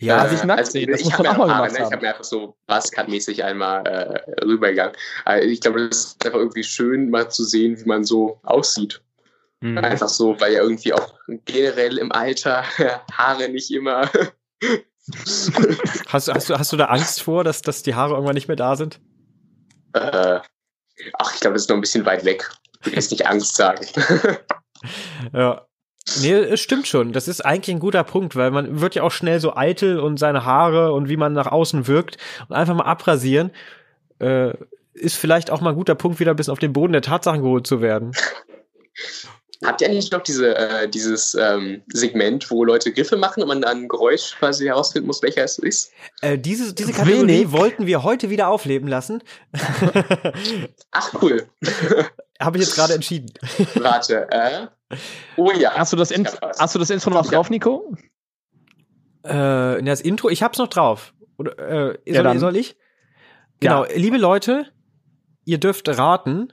Ja, äh, sich nackt also, sehen, das ich muss man auch mal gemacht ne? Ich habe mir einfach so Buzzcut-mäßig einmal äh, rübergegangen. Also ich glaube, das ist einfach irgendwie schön, mal zu sehen, wie man so aussieht. Mhm. Einfach so, weil ja irgendwie auch generell im Alter Haare nicht immer. hast, hast, du, hast du da Angst vor, dass, dass die Haare irgendwann nicht mehr da sind? Äh, ach, ich glaube, das ist noch ein bisschen weit weg. Will jetzt nicht Angst sagen. ja. Nee, es stimmt schon. Das ist eigentlich ein guter Punkt, weil man wird ja auch schnell so eitel und seine Haare und wie man nach außen wirkt und einfach mal abrasieren, äh, ist vielleicht auch mal ein guter Punkt, wieder ein bisschen auf den Boden der Tatsachen geholt zu werden. Habt ihr eigentlich noch diese, äh, dieses ähm, Segment, wo Leute Griffe machen und man dann ein Geräusch quasi herausfinden muss, welcher es ist? Äh, diese, diese Kategorie Wenig. wollten wir heute wieder aufleben lassen. Ach, cool. Habe ich jetzt gerade entschieden. Warte, äh. Oh ja. Hast du das, In hast du das Intro noch drauf, Nico? Äh, das Intro, ich hab's noch drauf. Oder, äh, ja, soll, soll, ich? Genau, ja. liebe Leute, ihr dürft raten,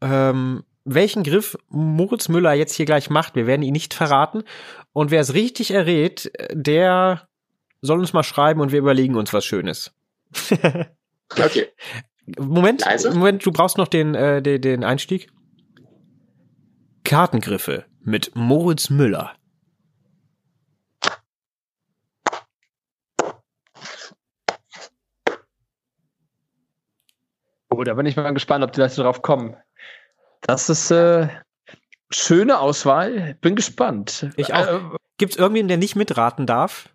ähm, welchen Griff Moritz Müller jetzt hier gleich macht. Wir werden ihn nicht verraten. Und wer es richtig errät, der soll uns mal schreiben und wir überlegen uns was Schönes. okay. Moment, Leise? Moment, du brauchst noch den, äh, den, den Einstieg. Kartengriffe mit Moritz Müller. Oh, da bin ich mal gespannt, ob die Leute drauf kommen. Das ist äh, schöne Auswahl. Bin gespannt. Ich auch. Äh, Gibt es irgendwen, der nicht mitraten darf?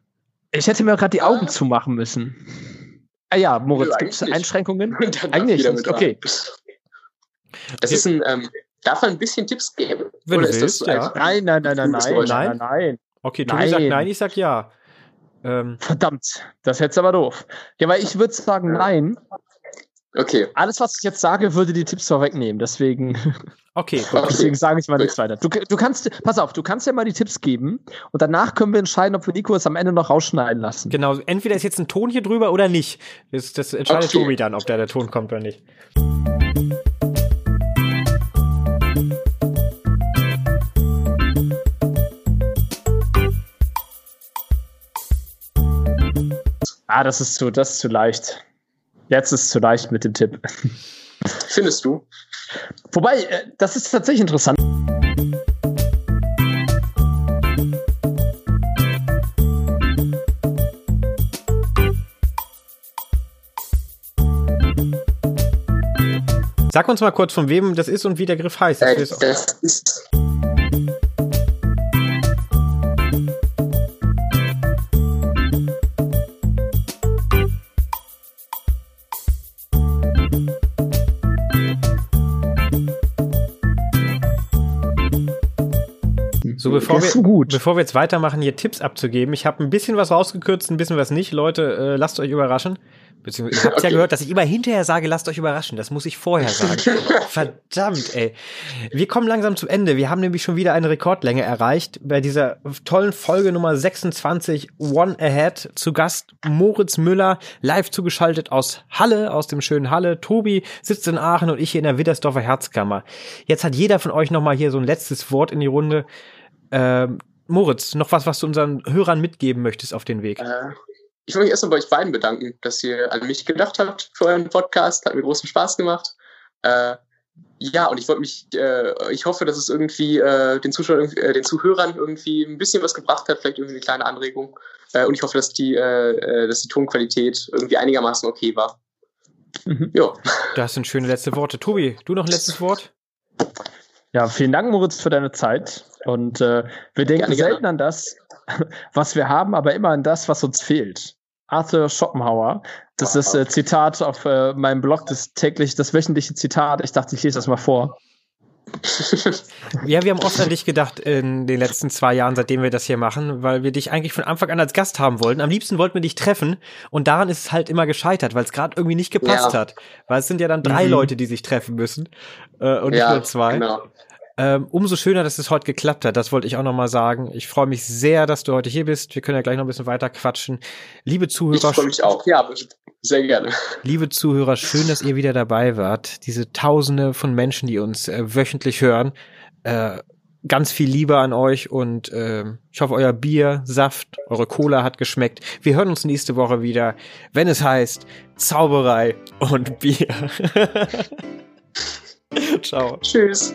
Ich hätte mir gerade die Augen zumachen müssen. Ah ja, Moritz, gibt es Einschränkungen? eigentlich nicht. Okay. Das ist ein, ähm, darf man ein bisschen Tipps geben? Wenn Oder du willst, das ja. Nein, nein, nein, nein, nein, nein, nein, nein. Okay, Tobi nein. sagt nein, ich sag ja. Ähm. Verdammt, das hättest aber doof. Ja, weil ich würde sagen nein, Okay. Alles, was ich jetzt sage, würde die Tipps vorwegnehmen. Deswegen. Okay, gut. Deswegen sage ich mal nichts weiter. Du, du kannst, pass auf, du kannst ja mal die Tipps geben und danach können wir entscheiden, ob wir Nico es am Ende noch rausschneiden lassen. Genau, entweder ist jetzt ein Ton hier drüber oder nicht. Das, das entscheidet okay. Tobi dann, ob da der Ton kommt oder nicht. Ah, das ist zu, das ist zu leicht. Jetzt ist es zu leicht mit dem Tipp. Findest du? Wobei, äh, das ist tatsächlich interessant. Sag uns mal kurz, von wem das ist und wie der Griff heißt. Äh, das ist bevor wir, gut. bevor wir jetzt weitermachen, hier Tipps abzugeben, ich habe ein bisschen was rausgekürzt, ein bisschen was nicht. Leute, äh, lasst euch überraschen. Beziehungsweise, ihr habt okay. ja gehört, dass ich immer hinterher sage, lasst euch überraschen. Das muss ich vorher sagen. Verdammt, ey. Wir kommen langsam zum Ende. Wir haben nämlich schon wieder eine Rekordlänge erreicht. Bei dieser tollen Folge Nummer 26, One Ahead, zu Gast Moritz Müller, live zugeschaltet aus Halle, aus dem schönen Halle. Tobi sitzt in Aachen und ich hier in der Widdersdorfer Herzkammer. Jetzt hat jeder von euch nochmal hier so ein letztes Wort in die Runde. Ähm, Moritz, noch was, was du unseren Hörern mitgeben möchtest auf den Weg? Äh, ich möchte mich erstmal bei euch beiden bedanken, dass ihr an mich gedacht habt für euren Podcast. Hat mir großen Spaß gemacht. Äh, ja, und ich wollte mich, äh, ich hoffe, dass es irgendwie äh, den Zuschauern, äh, den Zuhörern irgendwie ein bisschen was gebracht hat, vielleicht irgendwie eine kleine Anregung. Äh, und ich hoffe, dass die, äh, dass die Tonqualität irgendwie einigermaßen okay war. Mhm. Ja. Das sind schöne letzte Worte. Tobi, du noch ein letztes Wort? Ja, vielen Dank, Moritz, für deine Zeit. Und äh, wir denken gerne, selten gerne. an das, was wir haben, aber immer an das, was uns fehlt. Arthur Schopenhauer. Das wow. ist äh, Zitat auf äh, meinem Blog, das täglich, das wöchentliche Zitat. Ich dachte, ich lese das mal vor. ja, wir haben oft an dich gedacht in den letzten zwei Jahren, seitdem wir das hier machen, weil wir dich eigentlich von Anfang an als Gast haben wollten. Am liebsten wollten wir dich treffen und daran ist es halt immer gescheitert, weil es gerade irgendwie nicht gepasst ja. hat. Weil es sind ja dann drei mhm. Leute, die sich treffen müssen äh, und ja, nicht nur zwei. Genau. Ähm, umso schöner, dass es heute geklappt hat. Das wollte ich auch noch mal sagen. Ich freue mich sehr, dass du heute hier bist. Wir können ja gleich noch ein bisschen weiter quatschen. Liebe Zuhörer. Ich freue mich auch. Ja, sehr gerne. Liebe Zuhörer, schön, dass ihr wieder dabei wart. Diese Tausende von Menschen, die uns äh, wöchentlich hören. Äh, ganz viel Liebe an euch und äh, ich hoffe, euer Bier, Saft, eure Cola hat geschmeckt. Wir hören uns nächste Woche wieder, wenn es heißt Zauberei und Bier. Ciao. Tschüss.